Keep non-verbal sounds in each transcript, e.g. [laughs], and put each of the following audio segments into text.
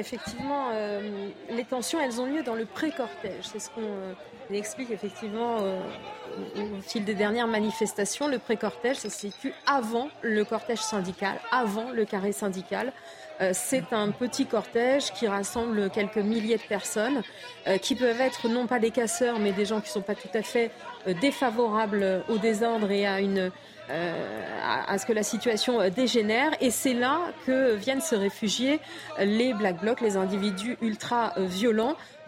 effectivement, euh, les tensions, elles ont lieu dans le pré-cortège. C'est ce qu'on euh, explique effectivement euh, au, au fil des dernières manifestations. Le pré-cortège, ça se situe avant le cortège syndical, avant le carré syndical. C'est un petit cortège qui rassemble quelques milliers de personnes, qui peuvent être non pas des casseurs, mais des gens qui ne sont pas tout à fait défavorables au désordre et à une à, à ce que la situation euh, dégénère. Et c'est là que viennent se réfugier les Black Blocs, les individus ultra euh,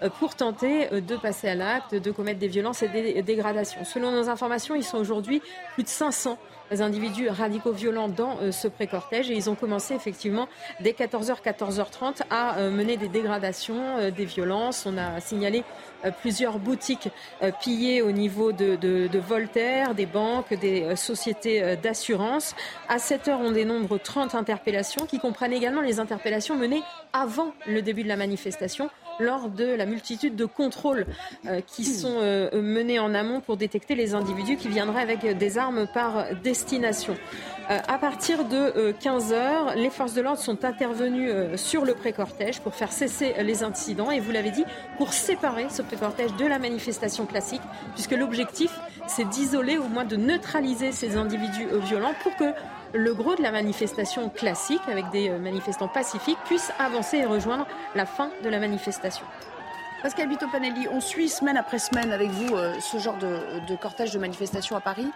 euh, pour tenter euh, de passer à l'acte, de commettre des violences et des dégradations. Selon nos informations, ils sont aujourd'hui plus de 500 individus radicaux violents dans euh, ce pré-cortège et ils ont commencé effectivement dès 14h, 14h30 à euh, mener des dégradations, euh, des violences. On a signalé euh, plusieurs boutiques euh, pillées au niveau de, Voltaire, des banques, des euh, sociétés euh, d'assurance. À cette heure, on dénombre 30 interpellations qui comprennent également les interpellations menées avant le début de la manifestation lors de la multitude de contrôles euh, qui sont euh, menés en amont pour détecter les individus qui viendraient avec des armes par destination. Euh, à partir de 15 heures, les forces de l'ordre sont intervenues sur le pré-cortège pour faire cesser les incidents et vous l'avez dit, pour séparer ce pré-cortège de la manifestation classique, puisque l'objectif, c'est d'isoler, au moins de neutraliser ces individus violents pour que le gros de la manifestation classique, avec des euh, manifestants pacifiques, puisse avancer et rejoindre la fin de la manifestation. Pascal Bitopanelli, on suit semaine après semaine avec vous euh, ce genre de, cortège de manifestation à Paris.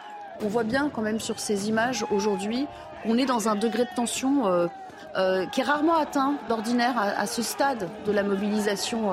On voit bien quand même sur ces images aujourd'hui qu'on est dans un degré de tension euh, qui est rarement atteint d'ordinaire à, à ce stade de la mobilisation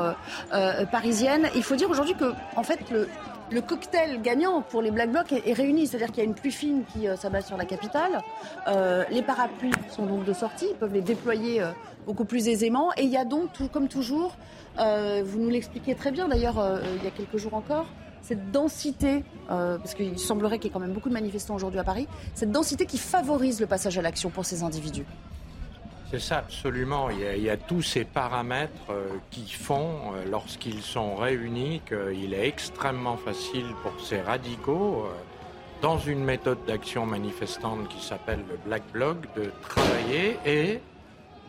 parisienne. Il faut dire aujourd'hui que en fait le, le cocktail gagnant pour les Black Blocs est, réuni, c'est-à-dire qu'il y a une pluie fine qui euh, s'abat sur la capitale. Euh, les parapluies sont donc de sortie, ils peuvent les déployer euh, beaucoup plus aisément. Et il y a donc, comme toujours, vous nous l'expliquez très bien d'ailleurs il y a quelques jours encore, cette densité, parce qu'il semblerait qu'il y ait quand même beaucoup de manifestants aujourd'hui à Paris, cette densité qui favorise le passage à l'action pour ces individus. C'est ça, absolument. Il y, a, tous ces paramètres euh, qui font, euh, lorsqu'ils sont réunis, qu'il est extrêmement facile pour ces radicaux, euh, dans une méthode d'action manifestante qui s'appelle le Black Bloc, de travailler et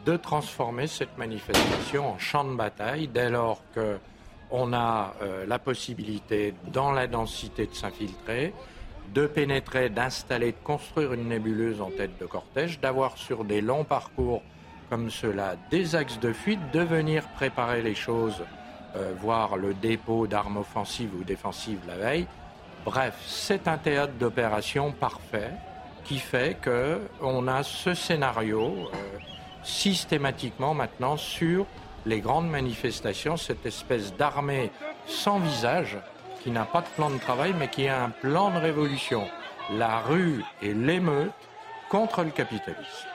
de transformer cette manifestation en champ de bataille dès lors que on a la possibilité, dans la densité, de s'infiltrer, de pénétrer, d'installer, de construire une nébuleuse en tête de cortège, d'avoir sur des longs parcours comme cela des axes de fuite, de venir préparer les choses, euh, voir le dépôt d'armes offensives ou défensives la veille. Bref, c'est un théâtre d'opération parfait qui fait qu'on a ce scénario euh, systématiquement maintenant sur les grandes manifestations, cette espèce d'armée sans visage qui n'a pas de plan de travail mais qui a un plan de révolution. La rue et l'émeute contre le capitalisme.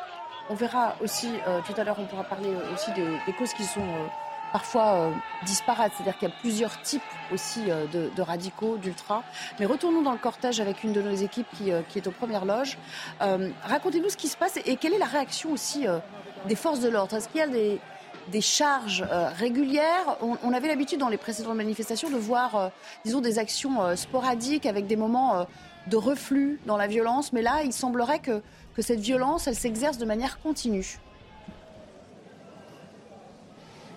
On verra aussi, euh, tout à l'heure, on pourra parler aussi des, causes qui sont euh, parfois euh, disparates, c'est-à-dire qu'il y a plusieurs types aussi euh, de, radicaux, d'ultra. Mais retournons dans le cortège avec une de nos équipes qui, euh, qui est aux premières loges. Racontez-nous ce qui se passe et quelle est la réaction aussi des forces de l'ordre. Est-ce qu'il y a des, des charges euh, régulières. On, avait l'habitude dans les précédentes manifestations de voir, euh, disons, des actions euh, sporadiques avec des moments de reflux dans la violence. Mais là, il semblerait que, cette violence, s'exerce de manière continue.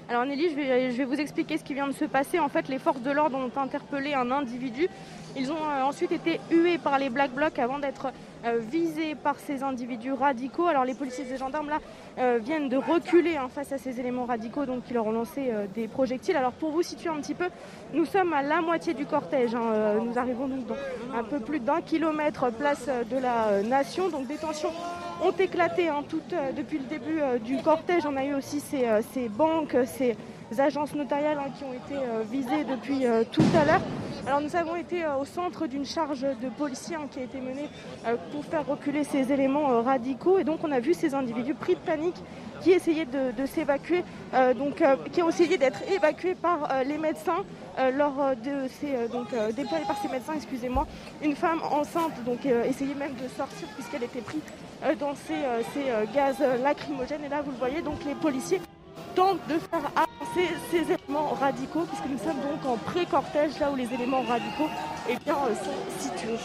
Alors Nelly, je vais, je vais, vous expliquer ce qui vient de se passer. En fait, les forces de l'ordre ont interpellé un individu. Ils ont ensuite été hués par les Black Blocs avant d'être visés par ces individus radicaux. Alors les policiers et les gendarmes là euh, viennent de reculer hein, face à ces éléments radicaux, donc qui leur ont lancé euh, des projectiles. Alors pour vous situer un petit peu, nous sommes à la moitié du cortège. Hein. Euh, nous arrivons donc un peu plus d'un kilomètre place de la Nation. Donc des tensions ont éclaté hein, depuis le début du cortège. On a eu aussi ces, banques, ces agences notariales qui ont été visées depuis tout à l'heure. Alors nous avons été au centre d'une charge de policiers qui a été menée pour faire reculer ces éléments radicaux. Et donc on a vu ces individus pris de panique qui essayaient de, s'évacuer, donc qui ont essayé d'être évacués par les médecins lors de ces donc déployés par ces médecins, excusez-moi, une femme enceinte donc essayait même de sortir puisqu'elle était prise dans ces, ces gaz lacrymogènes. Et là vous le voyez donc les policiers tentent de faire avancer ces éléments radicaux, puisque nous sommes donc en pré-cortège, là où les éléments radicaux eh bien, euh, sont situés.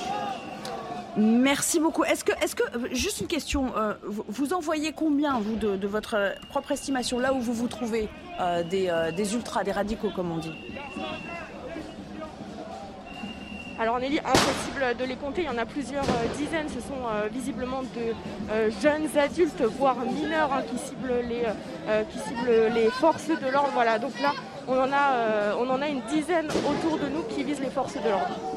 Merci beaucoup. Est-ce que, est que, euh, juste une question, euh, vous, envoyez combien, vous, de, votre propre estimation, là où vous vous trouvez, des, des ultras, des radicaux, comme on dit? Alors Nelly, impossible de les compter, il y en a plusieurs euh, dizaines, ce sont euh, visiblement de euh, jeunes adultes, voire mineurs, hein, qui, ciblent les, qui ciblent les forces de l'ordre. Voilà, donc là, on en, a, on en a une dizaine autour de nous qui visent les forces de l'ordre.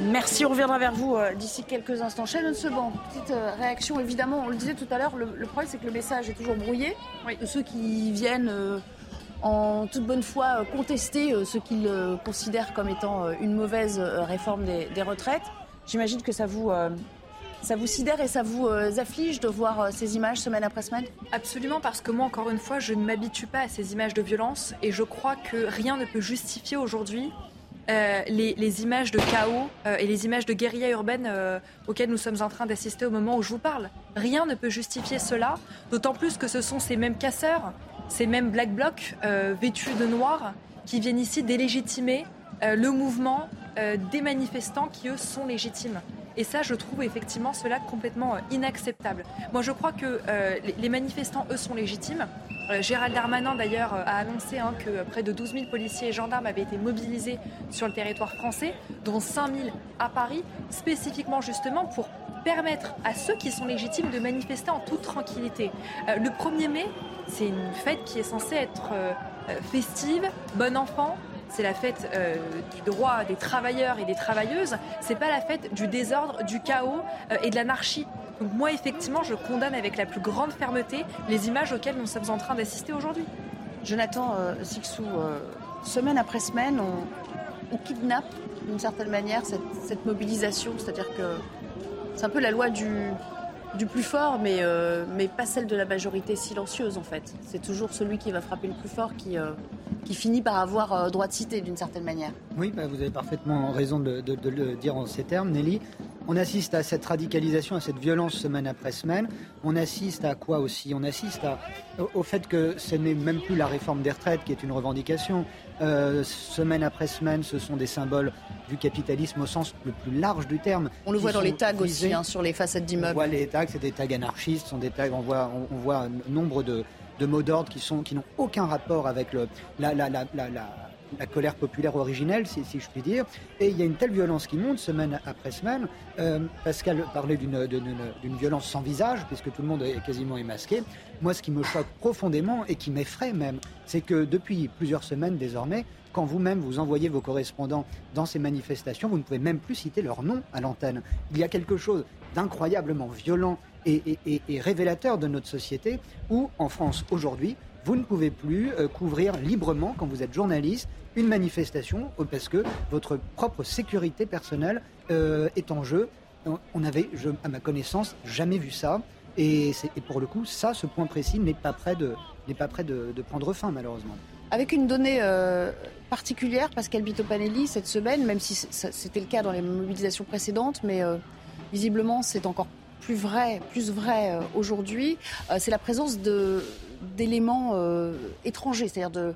Merci, on reviendra vers vous d'ici quelques instants. Shannon Seban, petite réaction, évidemment, on le disait tout à l'heure, le, problème c'est que le message est toujours brouillé. De ceux qui viennent en toute bonne foi euh, contester euh, ce qu'ils euh, considèrent comme étant une mauvaise réforme des, retraites. J'imagine que ça vous, ça vous sidère et ça vous afflige de voir ces images semaine après semaine? Absolument, parce que moi, encore une fois, je ne m'habitue pas à ces images de violence et je crois que rien ne peut justifier aujourd'hui les, images de chaos et les images de guérilla urbaine auxquelles nous sommes en train d'assister au moment où je vous parle. Rien ne peut justifier cela, d'autant plus que ce sont ces mêmes casseurs ces mêmes black blocs euh, vêtus de noir qui viennent ici délégitimer euh, le mouvement euh, des manifestants qui, eux, sont légitimes. Et ça, je trouve effectivement cela complètement inacceptable. Moi, je crois que les manifestants, eux, sont légitimes. Gérald Darmanin, d'ailleurs, a annoncé hein, que près de 12 000 policiers et gendarmes avaient été mobilisés sur le territoire français, dont 5 000 à Paris, spécifiquement justement pour permettre à ceux qui sont légitimes de manifester en toute tranquillité. le 1er mai, c'est une fête qui est censée être euh, euh, festive, bon enfant. C'est la fête euh, du droit des travailleurs et des travailleuses. C'est pas la fête du désordre, du chaos et de l'anarchie. Donc moi, effectivement, je condamne avec la plus grande fermeté les images auxquelles nous sommes en train d'assister aujourd'hui. Jonathan Sixou, semaine après semaine, on, kidnappe d'une certaine manière cette mobilisation. C'est-à-dire que c'est un peu la loi du, du plus fort, mais, euh, mais pas celle de la majorité silencieuse en fait. C'est toujours celui qui va frapper le plus fort qui, euh, qui finit par avoir euh, droit de citer d'une certaine manière. Oui, bah, vous avez parfaitement raison de, le dire en ces termes, Nelly. On assiste à cette radicalisation, à cette violence semaine après semaine. On assiste à quoi aussi? On assiste au fait que ce n'est même plus la réforme des retraites qui est une revendication. Euh, semaine après semaine, ce sont des symboles du capitalisme au sens le plus large du terme. On le voit dans les tags aussi, hein, sur les façades d'immeubles. On voit les tags, c'est des tags anarchistes, sont des tags, on voit, on, voit nombre de, mots d'ordre qui qui n'ont aucun rapport avec le, la, la, la, la colère populaire originelle, si, je puis dire. Et il y a une telle violence qui monte semaine après semaine. Euh, Pascal parlait d'une violence sans visage, puisque tout le monde est quasiment émasqué. Moi, ce qui me choque profondément et qui m'effraie même, c'est que depuis plusieurs semaines désormais, quand vous-même vous envoyez vos correspondants dans ces manifestations, vous ne pouvez même plus citer leur nom à l'antenne. Il y a quelque chose d'incroyablement violent et révélateur de notre société où, en France aujourd'hui, vous ne pouvez plus euh, couvrir librement, quand vous êtes journaliste, une manifestation euh, parce que votre propre sécurité personnelle euh, est en jeu. On n'avait, à ma connaissance, jamais vu ça. Et, pour le coup, ça, ce point précis n'est pas prêt de, pas prêt de, prendre fin, malheureusement. Avec une donnée particulière, Pascal Bitopanelli, cette semaine, même si c'était le cas dans les mobilisations précédentes, mais visiblement c'est encore plus vrai, plus vrai aujourd'hui, c'est la présence de, d'éléments euh, étrangers, c'est-à-dire de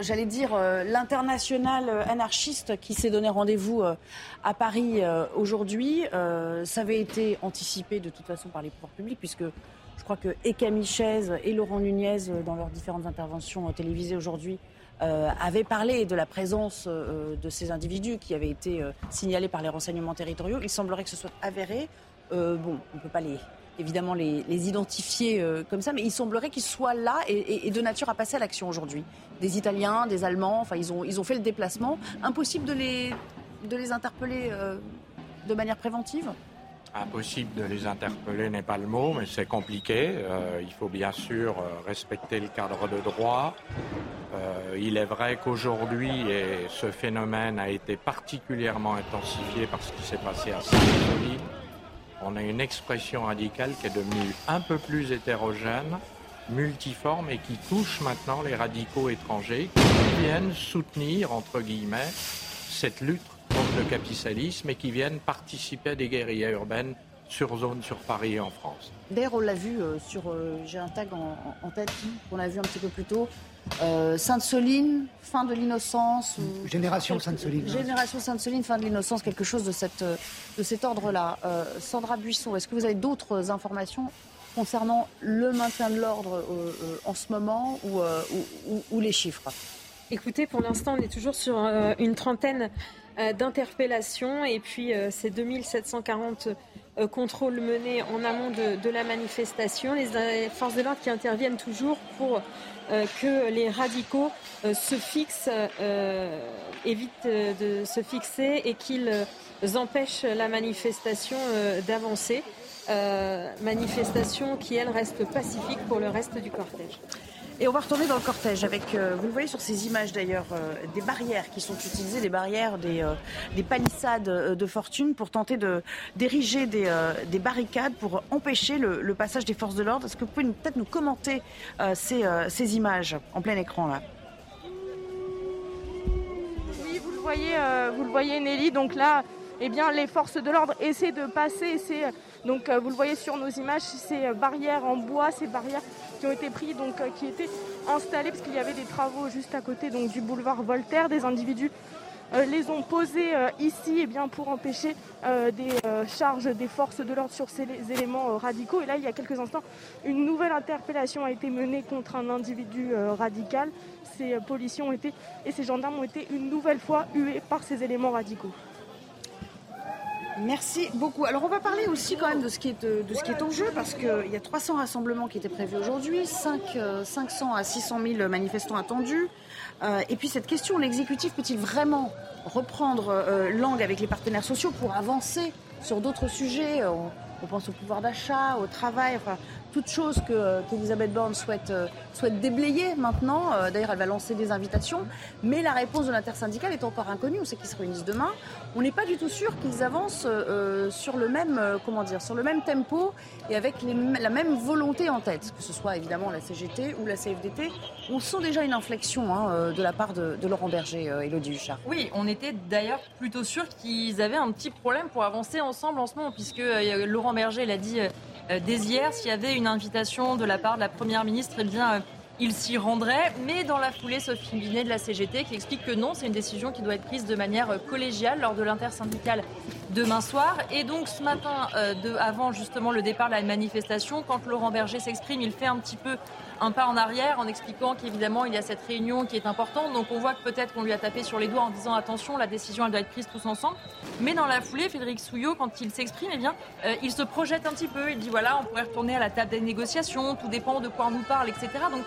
j'allais dire, euh, l'international anarchiste qui s'est donné rendez-vous euh, à Paris aujourd'hui. ça avait été anticipé de toute façon par les pouvoirs publics, puisque je crois que et Camille Chaise et Laurent Nunez, dans leurs différentes interventions télévisées aujourd'hui, avaient parlé de la présence de ces individus qui avaient été signalés par les renseignements territoriaux. Il semblerait que ce soit avéré. bon, on ne peut pas les, évidemment les, identifier euh, comme ça, mais il semblerait qu'ils soient là et, de nature à passer à l'action aujourd'hui. Des Italiens, des Allemands, enfin ils ont, ils ont fait le déplacement. Impossible de les, de les interpeller euh, de manière préventive? Impossible de les interpeller n'est pas le mot, mais c'est compliqué. Euh, il faut bien sûr respecter le cadre de droit. Il est vrai qu'aujourd'hui, et ce phénomène a été particulièrement intensifié par ce qui s'est passé à Saint-Denis, on a une expression radicale qui est devenue un peu plus hétérogène, multiforme et qui touche maintenant les radicaux étrangers qui viennent soutenir, entre guillemets, cette lutte contre le capitalisme et qui viennent participer à des guérillas urbaines sur zone, sur Paris et en France. D'ailleurs, on l'a vu euh, sur. Euh, j'ai un tag en, tête qu'on a vu un petit peu plus tôt. Euh, Sainte-Soline, fin de l'innocence. Génération Sainte-Soline. Hein. Génération Sainte-Soline, fin de l'innocence, quelque chose de, cette, de cet ordre-là. Sandra Buisson, est-ce que vous avez d'autres informations concernant le maintien de l'ordre en ce moment ou, ou, les chiffres? Écoutez, pour l'instant, on est toujours sur une trentaine d'interpellations et puis ces 2740 euh, contrôle mené en amont de, la manifestation. Les euh, forces de l'ordre qui interviennent toujours pour euh, que les radicaux se fixent, évitent de se fixer et qu'ils empêchent la manifestation d'avancer. manifestation qui, elle, reste pacifique pour le reste du cortège. Et on va retourner dans le cortège avec, euh, vous le voyez sur ces images d'ailleurs, euh, des barrières qui sont utilisées, des barrières, des, euh, des palissades de fortune pour tenter d'ériger des, des, barricades pour empêcher le, passage des forces de l'ordre. Est-ce que vous pouvez peut-être nous commenter ces, ces, images en plein écran là? Oui, vous le voyez, vous le voyez Nelly. Donc là, eh bien, les forces de l'ordre essaient de passer. donc vous le voyez sur nos images, ces barrières en bois, ces barrières qui ont été pris, donc euh, qui étaient installés parce qu'il y avait des travaux juste à côté du boulevard Voltaire. Des individus euh, les ont posés euh, ici eh bien, pour empêcher des charges des forces de l'ordre sur ces éléments radicaux. Et là, il y a quelques instants, une nouvelle interpellation a été menée contre un individu radical. Ces policiers ont été et ces gendarmes ont été une nouvelle fois hués par ces éléments radicaux. Merci beaucoup. Alors on va parler aussi quand même de ce qui est, est en jeu parce qu'il y a 300 rassemblements qui étaient prévus aujourd'hui, 5, 500 euh, à 600 000 manifestants attendus. Euh, et puis cette question, l'exécutif peut-il vraiment reprendre euh, langue avec les partenaires sociaux pour avancer sur d'autres sujets on pense au pouvoir d'achat, au travail, toute chose que qu'Elisabeth Borne souhaite, euh, déblayer maintenant. Euh, d'ailleurs, elle va lancer des invitations. Mais la réponse de l'intersyndicale est encore inconnue. On sait qu'ils se réunissent demain. On n'est pas du tout sûr qu'ils avancent euh, sur, le même, comment dire, sur le même tempo et avec la même volonté en tête, que ce soit évidemment la CGT ou la CFDT. On sent déjà une inflexion hein, de la part de, Laurent Berger, et Elodie Huchard. Oui, on était d'ailleurs plutôt sûr qu'ils avaient un petit problème pour avancer ensemble en ce moment, puisque Laurent Berger l'a dit euh, dès hier. S'il y avait une invitation de la part de la Première ministre, eh bien, euh, il s'y rendrait. Mais dans la foulée, Sophie Binet de la CGT qui explique que non, c'est une décision qui doit être prise de manière euh, collégiale lors de l'intersyndicale demain soir. Et donc ce matin, de, avant justement le départ de la manifestation, quand Laurent Berger s'exprime, il fait un petit peu un pas en arrière en expliquant qu'évidemment il y a cette réunion qui est importante. Donc on voit que peut-être qu'on lui a tapé sur les doigts en disant attention, la décision elle doit être prise tous ensemble. Mais dans la foulée, Frédéric Souillot, quand il s'exprime, eh bien, euh, il se projette un petit peu. Il dit voilà, on pourrait retourner à la table des négociations, tout dépend de quoi on nous parle, etc. Donc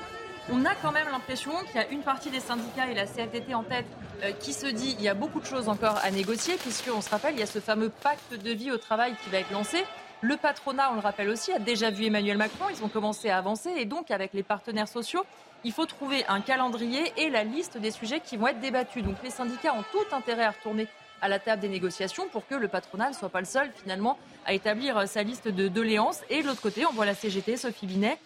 on a quand même l'impression qu'il y a une partie des syndicats et la CFDT en tête euh, qui se dit il y a beaucoup de choses encore à négocier, puisqu'on se rappelle, il y a ce fameux pacte de vie au travail qui va être lancé. Le patronat, on le rappelle aussi, a déjà vu Emmanuel Macron. Ils ont commencé à avancer et donc avec les partenaires sociaux, il faut trouver un calendrier et la liste des sujets qui vont être débattus. Donc les syndicats ont tout intérêt à retourner à la table des négociations pour que le patronat ne soit pas le seul finalement à établir sa liste de doléances. Et de l'autre côté, on voit la CGT, Sophie Binet,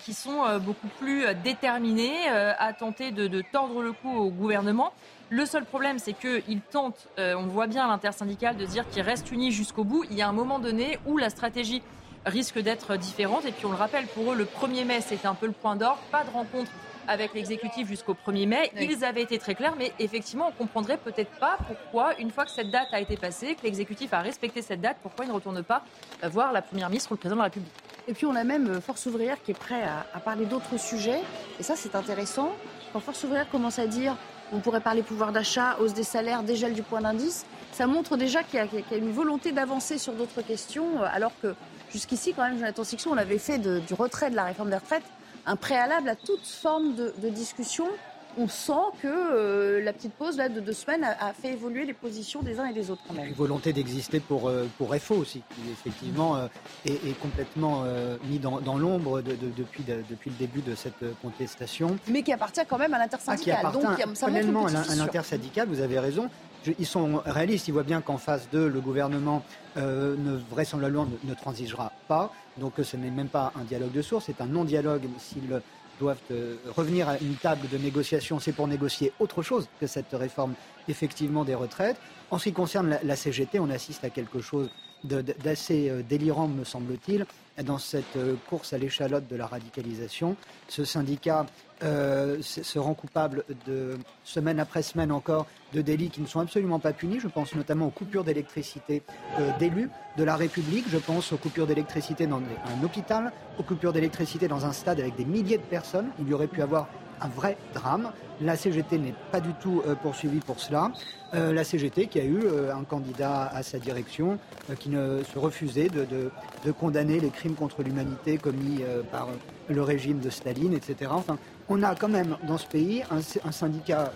qui sont euh, beaucoup plus déterminés à tenter de, tordre le cou au gouvernement. Le seul problème, c'est qu'ils tentent, euh, on voit bien l'intersyndicale, de dire qu'ils restent unis jusqu'au bout. Il y a un moment donné où la stratégie risque d'être différente. Et puis on le rappelle, pour eux, le 1er mai, c'était un peu le point d'or. Pas de rencontre avec l'exécutif jusqu'au 1er mai. Ils avaient été très clairs, mais effectivement, on comprendrait peut-être pas pourquoi, une fois que cette date a été passée, que l'exécutif a respecté cette date, pourquoi il ne retourne pas voir la Première ministre ou le Président de la République. Et puis on a même euh, Force ouvrière qui est prêt à, parler d'autres sujets. Et ça, c'est intéressant. Quand Force ouvrière commence à dire on pourrait parler pouvoir d'achat, hausse des salaires, dégel du point d'indice. Ça montre déjà qu'il y, a une volonté d'avancer sur d'autres questions, euh, alors que jusqu'ici, quand même, Jonathan Sixon, on avait fait du retrait de la réforme des retraites un préalable à toute forme de, discussion on sent que euh, la petite pause là, de deux semaines a, fait évoluer les positions des uns et des autres quand même. Une volonté d'exister pour, euh, pour FO aussi, qui effectivement euh, est, complètement mis dans, l'ombre depuis, depuis le début de cette contestation. Mais qui appartient quand même à l'intersyndical. Ah, qui appartient Donc, à l'intersyndical, vous avez raison. ils sont réalistes, ils voient bien qu'en face d'eux, le gouvernement ne, vraisemblablement ne, ne transigera pas. Donc ce n'est même pas un dialogue de source, c'est un non-dialogue s'il doivent euh, revenir à une table de négociation, c'est pour négocier autre chose que cette réforme effectivement des retraites. En ce qui concerne la, CGT, on assiste à quelque chose d'assez euh, délirant, me semble-t-il, dans cette euh, course à l'échalote de la radicalisation. Ce syndicat euh, se rend coupable de semaine après semaine encore de délits qui ne sont absolument pas punis. Je pense notamment aux coupures d'électricité euh, d'élus de la République. Je pense aux coupures d'électricité dans un hôpital, aux coupures d'électricité dans un stade avec des milliers de personnes. Il y aurait pu avoir un vrai drame. La CGT n'est pas du tout euh, poursuivie pour cela. Euh, la CGT qui a eu euh, un candidat à sa direction qui ne se refusait de, condamner les crimes contre l'humanité commis par le régime de Staline, etc. Enfin, on a quand même dans ce pays un syndicat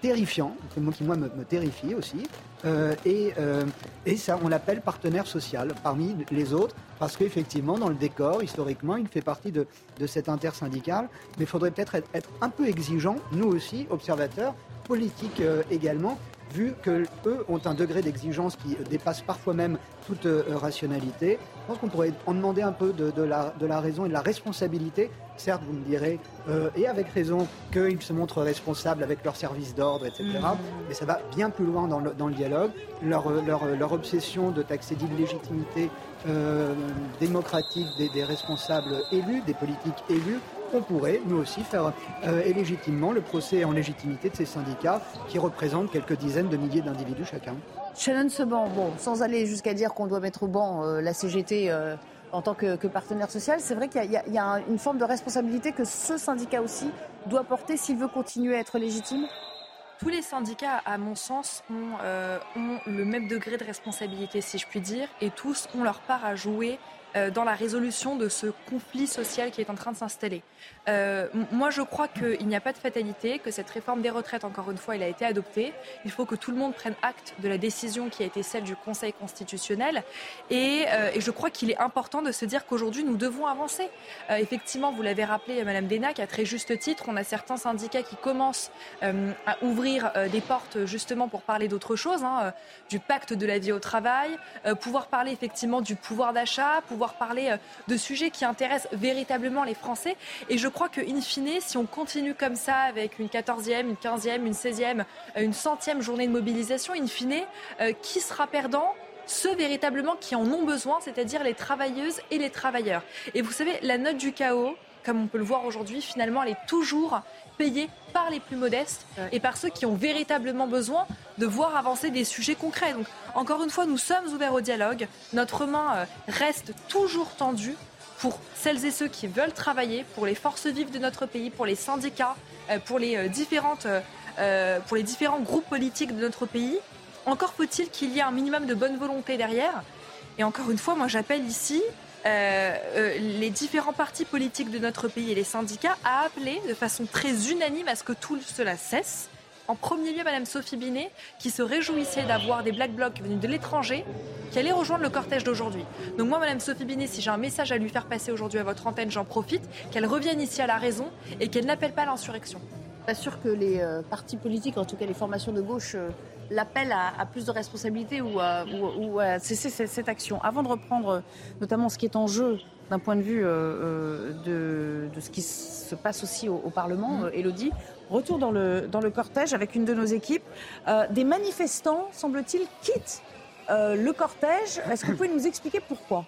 terrifiant, c'est mot qui moi me, terrifie aussi. Euh, et, euh, et, ça, on l'appelle partenaire social parmi les autres, parce qu'effectivement, dans le décor, historiquement, il fait partie de, de cette intersyndical. Mais il faudrait peut-être être, un peu exigeant, nous aussi, observateurs, politiques euh, également, vu qu'eux ont un degré d'exigence qui dépasse parfois même toute rationalité. Je pense qu'on pourrait en demander un peu de, la, de, la, raison et de la responsabilité. Certes, vous me direz, euh, et avec raison, qu'ils se montrent responsables avec leur service d'ordre, etc. Mmh. Mais ça va bien plus loin dans le, dans le dialogue. Leur, leur, leur, obsession de taxer d'illégitimité euh, démocratique des, des responsables élus, des politiques élus, on pourrait, nous aussi, faire euh, et légitimement le procès en légitimité de ces syndicats qui représentent quelques dizaines de milliers d'individus chacun. Shannon Seban, bon, sans aller jusqu'à dire qu'on doit mettre au banc euh, la CGT euh, en tant que, partenaire social, c'est vrai qu'il y, a une forme de responsabilité que ce syndicat aussi doit porter s'il veut continuer à être légitime tous les syndicats, à mon sens, ont, ont, le même degré de responsabilité, si je puis dire, et tous ont leur part à jouer euh, dans la résolution de ce conflit social qui est en train de s'installer. Euh, moi, je crois qu'il n'y a pas de fatalité, que cette réforme des retraites, encore une fois, elle a été adoptée. Il faut que tout le monde prenne acte de la décision qui a été celle du Conseil constitutionnel. Et, euh, je crois qu'il est important de se dire qu'aujourd'hui, nous devons avancer. effectivement, vous l'avez rappelé, Madame Denac, à très juste titre, on a certains syndicats qui commencent à ouvrir des portes justement pour parler d'autre chose, hein, du pacte de la vie au travail, pouvoir parler effectivement du pouvoir d'achat, pouvoir parler euh, de sujets qui intéressent véritablement les Français. Et je crois que, in fine, si on continue comme ça avec une 14e, une 15e, une 16e, euh, une centième journée de mobilisation, in fine, euh, qui sera perdant? Ceux véritablement qui en ont besoin, c'est-à-dire les travailleuses et les travailleurs. Et vous savez, la note du chaos, comme on peut le voir aujourd'hui, finalement, elle est toujours payée par les plus modestes et par ceux qui ont véritablement besoin de voir avancer des sujets concrets. Donc, encore une fois, nous sommes ouverts au dialogue. Notre main euh, reste toujours tendue pour celles et ceux qui veulent travailler, pour les forces vives de notre pays, pour les syndicats, euh, pour les, euh, différentes, pour les différents groupes politiques de notre pays. Encore faut-il qu'il y ait un minimum de bonne volonté derrière. Et encore une fois, moi j'appelle ici les différents partis politiques de notre pays et les syndicats à appeler de façon très unanime à ce que tout cela cesse en premier lieu, Madame Sophie Binet, qui se réjouissait d'avoir des Black Blocs venus de l'étranger qui allaient rejoindre le cortège d'aujourd'hui. Donc moi, Madame Sophie Binet, si j'ai un message à lui faire passer aujourd'hui à votre antenne, j'en profite, qu'elle revienne ici à la raison et qu'elle n'appelle pas à l'insurrection. Pas sûr que les euh, partis politiques, en tout cas les formations de gauche, euh, l'appellent à, plus de responsabilité ou à, ou, cesser cette, action. Avant de reprendre euh, notamment ce qui est en jeu d'un point de vue de, ce qui se passe aussi au, Parlement, Elodie, Retour dans le, dans le cortège avec une de nos équipes. Euh, des manifestants, semble-t-il, quittent euh, le cortège. Est-ce que vous pouvez nous expliquer pourquoi?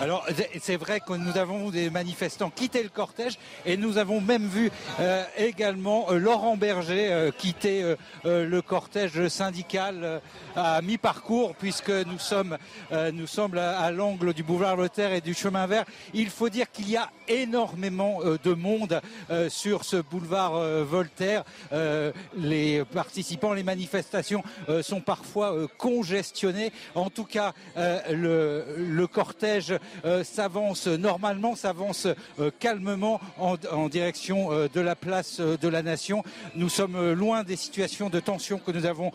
Alors c'est vrai que nous avons des manifestants quitter le cortège et nous avons même vu euh, également Laurent Berger quitter le cortège syndical à mi-parcours puisque nous sommes nous sommes à, l'angle du boulevard Lothaire et du chemin vert. Il faut dire qu'il y a énormément de monde sur ce boulevard Voltaire. les participants, les manifestations sont parfois congestionnés. En tout cas, le, le cortège s'avance normalement, s'avance calmement en, direction de la place de la Nation. Nous sommes loin des situations de tension que nous avons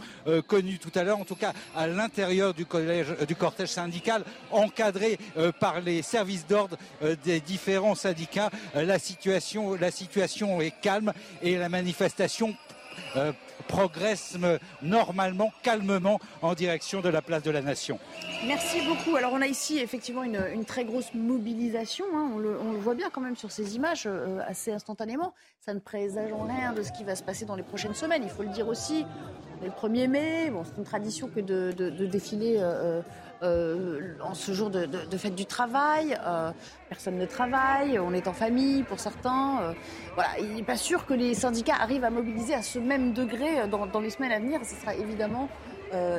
connues tout à l'heure, en tout cas à l'intérieur du, collège, du cortège syndical, encadré par les services d'ordre des différents syndicats. la, situation, la situation est calme et la manifestation euh, progresse normalement, calmement en direction de la place de la Nation. Merci beaucoup. Alors on a ici effectivement une, très grosse mobilisation. Hein. On, le, voit bien quand même sur ces images euh, assez instantanément. Ça ne présage en rien de ce qui va se passer dans les prochaines semaines. Il faut le dire aussi. Le 1er mai, c'est une tradition que de, défiler euh, euh, en ce jour de, fête du travail. Euh, personne ne travaille, on est en famille pour certains. Euh, voilà, il n'est pas sûr que les syndicats arrivent à mobiliser à ce même degré dans, les semaines à venir. Ce sera évidemment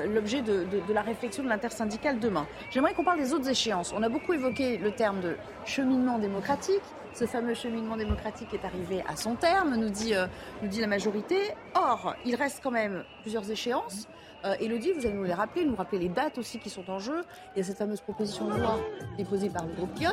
l'objet de, la réflexion de l'intersyndicale demain. J'aimerais qu'on parle des autres échéances. On a beaucoup évoqué le terme de cheminement démocratique. Ce fameux cheminement démocratique est arrivé à son terme, nous dit, nous dit la majorité. Or, il reste quand même plusieurs échéances. Euh, Elodie, vous allez nous les rappeler, nous rappeler les dates aussi qui sont en jeu. Il y a cette fameuse proposition de loi déposée par le groupe Piot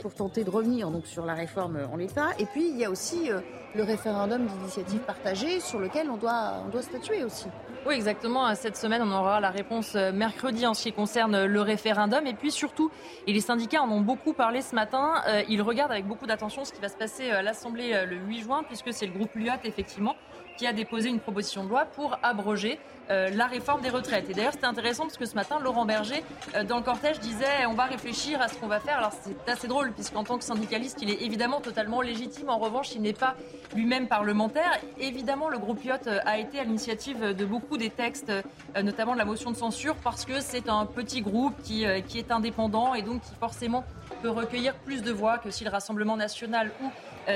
pour tenter de revenir donc, sur la réforme en l'état. Et puis, il y a aussi euh, le référendum d'initiative partagée sur lequel on doit, on doit statuer aussi. Oui, exactement. Cette semaine, on aura la réponse euh, mercredi en ce qui concerne le référendum. Et puis surtout, et les syndicats en ont beaucoup parlé ce matin, ils regardent avec beaucoup d'attention ce qui va se passer à l'Assemblée le 8 juin, puisque c'est le groupe Lyot, effectivement, qui a déposé une proposition de loi pour abroger euh, la réforme des retraites. Et d'ailleurs, c'était intéressant parce que ce matin, Laurent Berger, euh, dans le cortège, disait on va réfléchir à ce qu'on va faire. Alors, c'est assez drôle, puisqu'en tant que syndicaliste, il est évidemment totalement légitime. En revanche, il n'est pas lui-même parlementaire. Évidemment, le groupe IOT euh, a été à l'initiative de beaucoup des textes, notamment de la motion de censure, parce que c'est un petit groupe qui, qui est indépendant et donc qui forcément peut recueillir plus de voix que si le Rassemblement national ou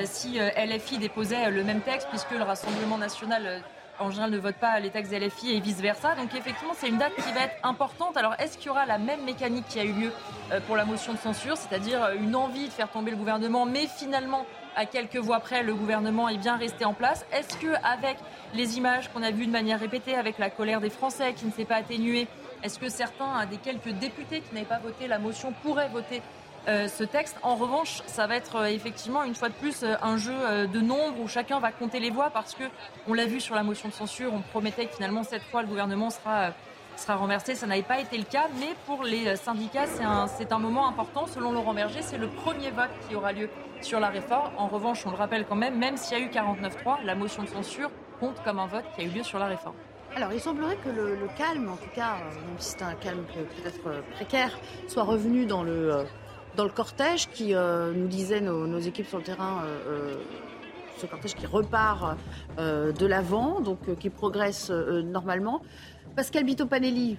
si LFI déposait le même texte, puisque le Rassemblement national en général ne votent pas les textes LFI et vice-versa. Donc effectivement, c'est une date qui va être importante. Alors est-ce qu'il y aura la même mécanique qui a eu lieu euh, pour la motion de censure, c'est-à-dire euh, une envie de faire tomber le gouvernement, mais finalement, à quelques voix près, le gouvernement est bien resté en place? Est-ce que avec les images qu'on a vues de manière répétée, avec la colère des Français qui ne s'est pas atténuée, est-ce que certains des quelques députés qui n'avaient pas voté la motion pourraient voter euh, ce texte. En revanche, ça va être euh, effectivement une fois de plus euh, un jeu de nombre où chacun va compter les voix parce que on l'a vu sur la motion de censure, on promettait que finalement cette fois le gouvernement sera sera renversé. Ça n'avait pas été le cas, mais pour les syndicats, c'est un, c'est un moment important. Selon Laurent Berger, c'est le premier vote qui aura lieu sur la réforme. En revanche, on le rappelle quand même, même s'il y a eu 49-3, la motion de censure compte comme un vote qui a eu lieu sur la réforme. Alors, il semblerait que le, calme, en tout cas, même si c'est un calme peut-être précaire, soit revenu dans le, dans le cortège qui, euh, nous disaient nos, équipes sur le terrain, euh, euh, ce cortège qui repart de l'avant, donc qui progresse normalement. Pascal Bito-Panelli,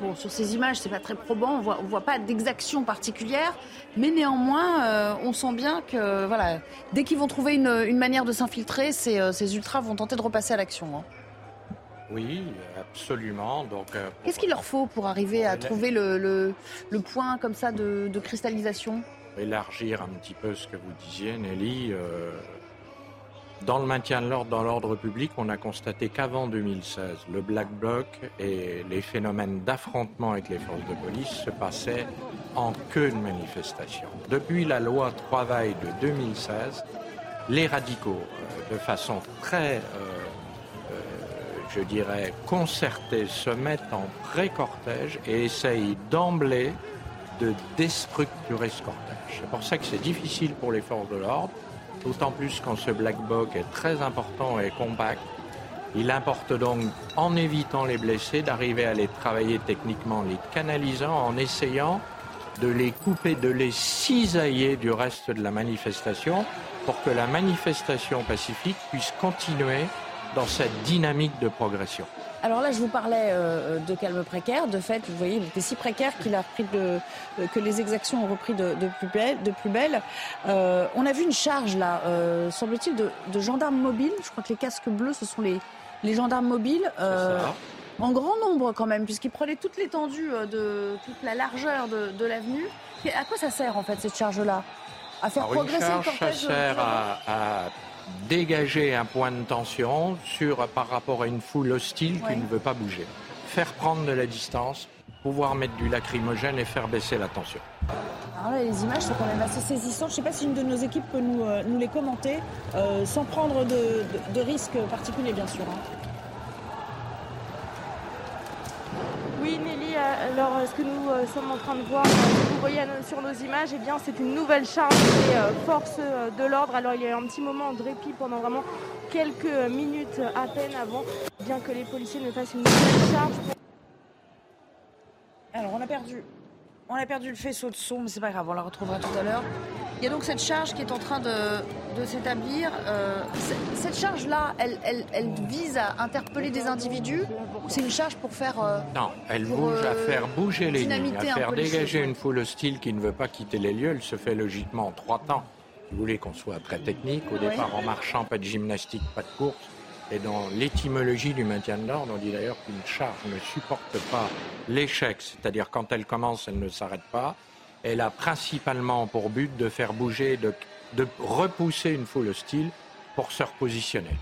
bon, sur ces images, c'est pas très probant, on voit, voit pas d'exaction particulière, mais néanmoins, on sent bien que voilà, dès qu'ils vont trouver une, manière de s'infiltrer, ces, ces, ultras vont tenter de repasser à l'action. Hein. Oui, absolument. Donc, euh, Qu'est-ce qu'il leur faut pour arriver à trouver le, le, point comme ça de, cristallisation? Élargir un petit peu ce que vous disiez, Nelly. Euh, dans le maintien de l'ordre, dans l'ordre public, on a constaté qu'avant 2016, le Black Bloc et les phénomènes d'affrontement avec les forces de police se passaient en queue de manifestation. Depuis la loi travail de 2016, les radicaux, euh, de façon très je dirais, concertés se mettent en pré-cortège et essayent d'emblée de déstructurer ce cortège. C'est pour ça que c'est difficile pour les forces de l'ordre, d'autant plus quand ce black box est très important et compact. Il importe donc, en évitant les blessés, d'arriver à les travailler techniquement, les canalisant, en essayant de les couper, de les cisailler du reste de la manifestation pour que la manifestation pacifique puisse continuer dans cette dynamique de progression. Alors là, je vous parlais euh, de calme précaire. De fait, vous voyez, il était si précaire qu'il a repris de, euh, que les exactions ont repris de, plus belle. De plus belle. Euh, on a vu une charge là, semble-t-il, de, gendarmes mobiles. Je crois que les casques bleus, ce sont les, les gendarmes mobiles. En grand nombre quand même, puisqu'ils prenaient toute l'étendue de toute la largeur de, l'avenue. À quoi ça sert en fait cette charge-là? À faire progresser le cortège Ça sert à dégager un point de tension sur, par rapport à une foule hostile qui ne veut pas bouger. Faire prendre de la distance pouvoir mettre du lacrymogène et faire baisser la tension. Alors là, les images sont quand même assez saisissantes. Je ne sais pas si une de nos équipes peut nous, euh, nous les commenter, euh, sans prendre de, de- de risques particuliers, bien sûr. hein. Alors euh, ce que nous euh, sommes en train de voir, euh, vous voyez sur nos images, eh c'est une nouvelle charge des forces de l'ordre. Alors il y a eu un petit moment de répit pendant vraiment quelques minutes à peine avant, bien que les policiers ne fassent une nouvelle charge. Alors, on a perdu. On a perdu le faisceau de son, mais c'est pas grave, on la retrouvera tout à l'heure. Il y a donc cette charge qui est en train de, de s'établir. Euh, cette charge-là, elle, elle- elle vise à interpeller des individus ou c'est une charge pour faire. euh, Non, elle Pour, bouge à euh, faire bouger les lignes, à faire dégager une foule hostile qui ne veut pas quitter les lieux. Elle se fait logiquement en trois temps. Vous voulez qu'on soit très technique, au Oui. départ en marchant, pas de gymnastique, pas de course. Et dans l'étymologie du maintien de l'ordre, on dit d'ailleurs qu'une charge ne supporte pas l'échec, c'est-à-dire quand elle commence, elle ne s'arrête pas. Elle a principalement pour but de faire bouger, de, repousser une foule hostile pour se repositionner.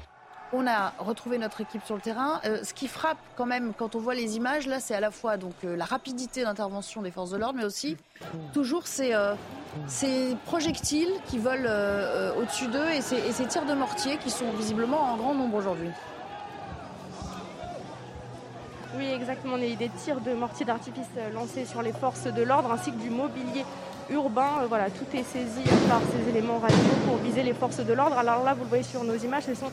On a retrouvé notre équipe sur le terrain. Euh, ce qui frappe quand même quand on voit les images, là, c'est à la fois euh, la rapidité d'intervention des forces de l'ordre, mais aussi toujours ces, euh, projectiles qui volent au-dessus d'eux et ces tirs de mortier qui sont visiblement en grand nombre aujourd'hui. Oui, exactement. Y a eu des tirs de mortier d'artifice euh, lancés sur les forces de l'ordre ainsi que du mobilier urbain. Euh, Voilà, tout est saisi euh, par ces éléments radicaux pour viser les forces de l'ordre. Alors là, vous le voyez sur nos images, ce sont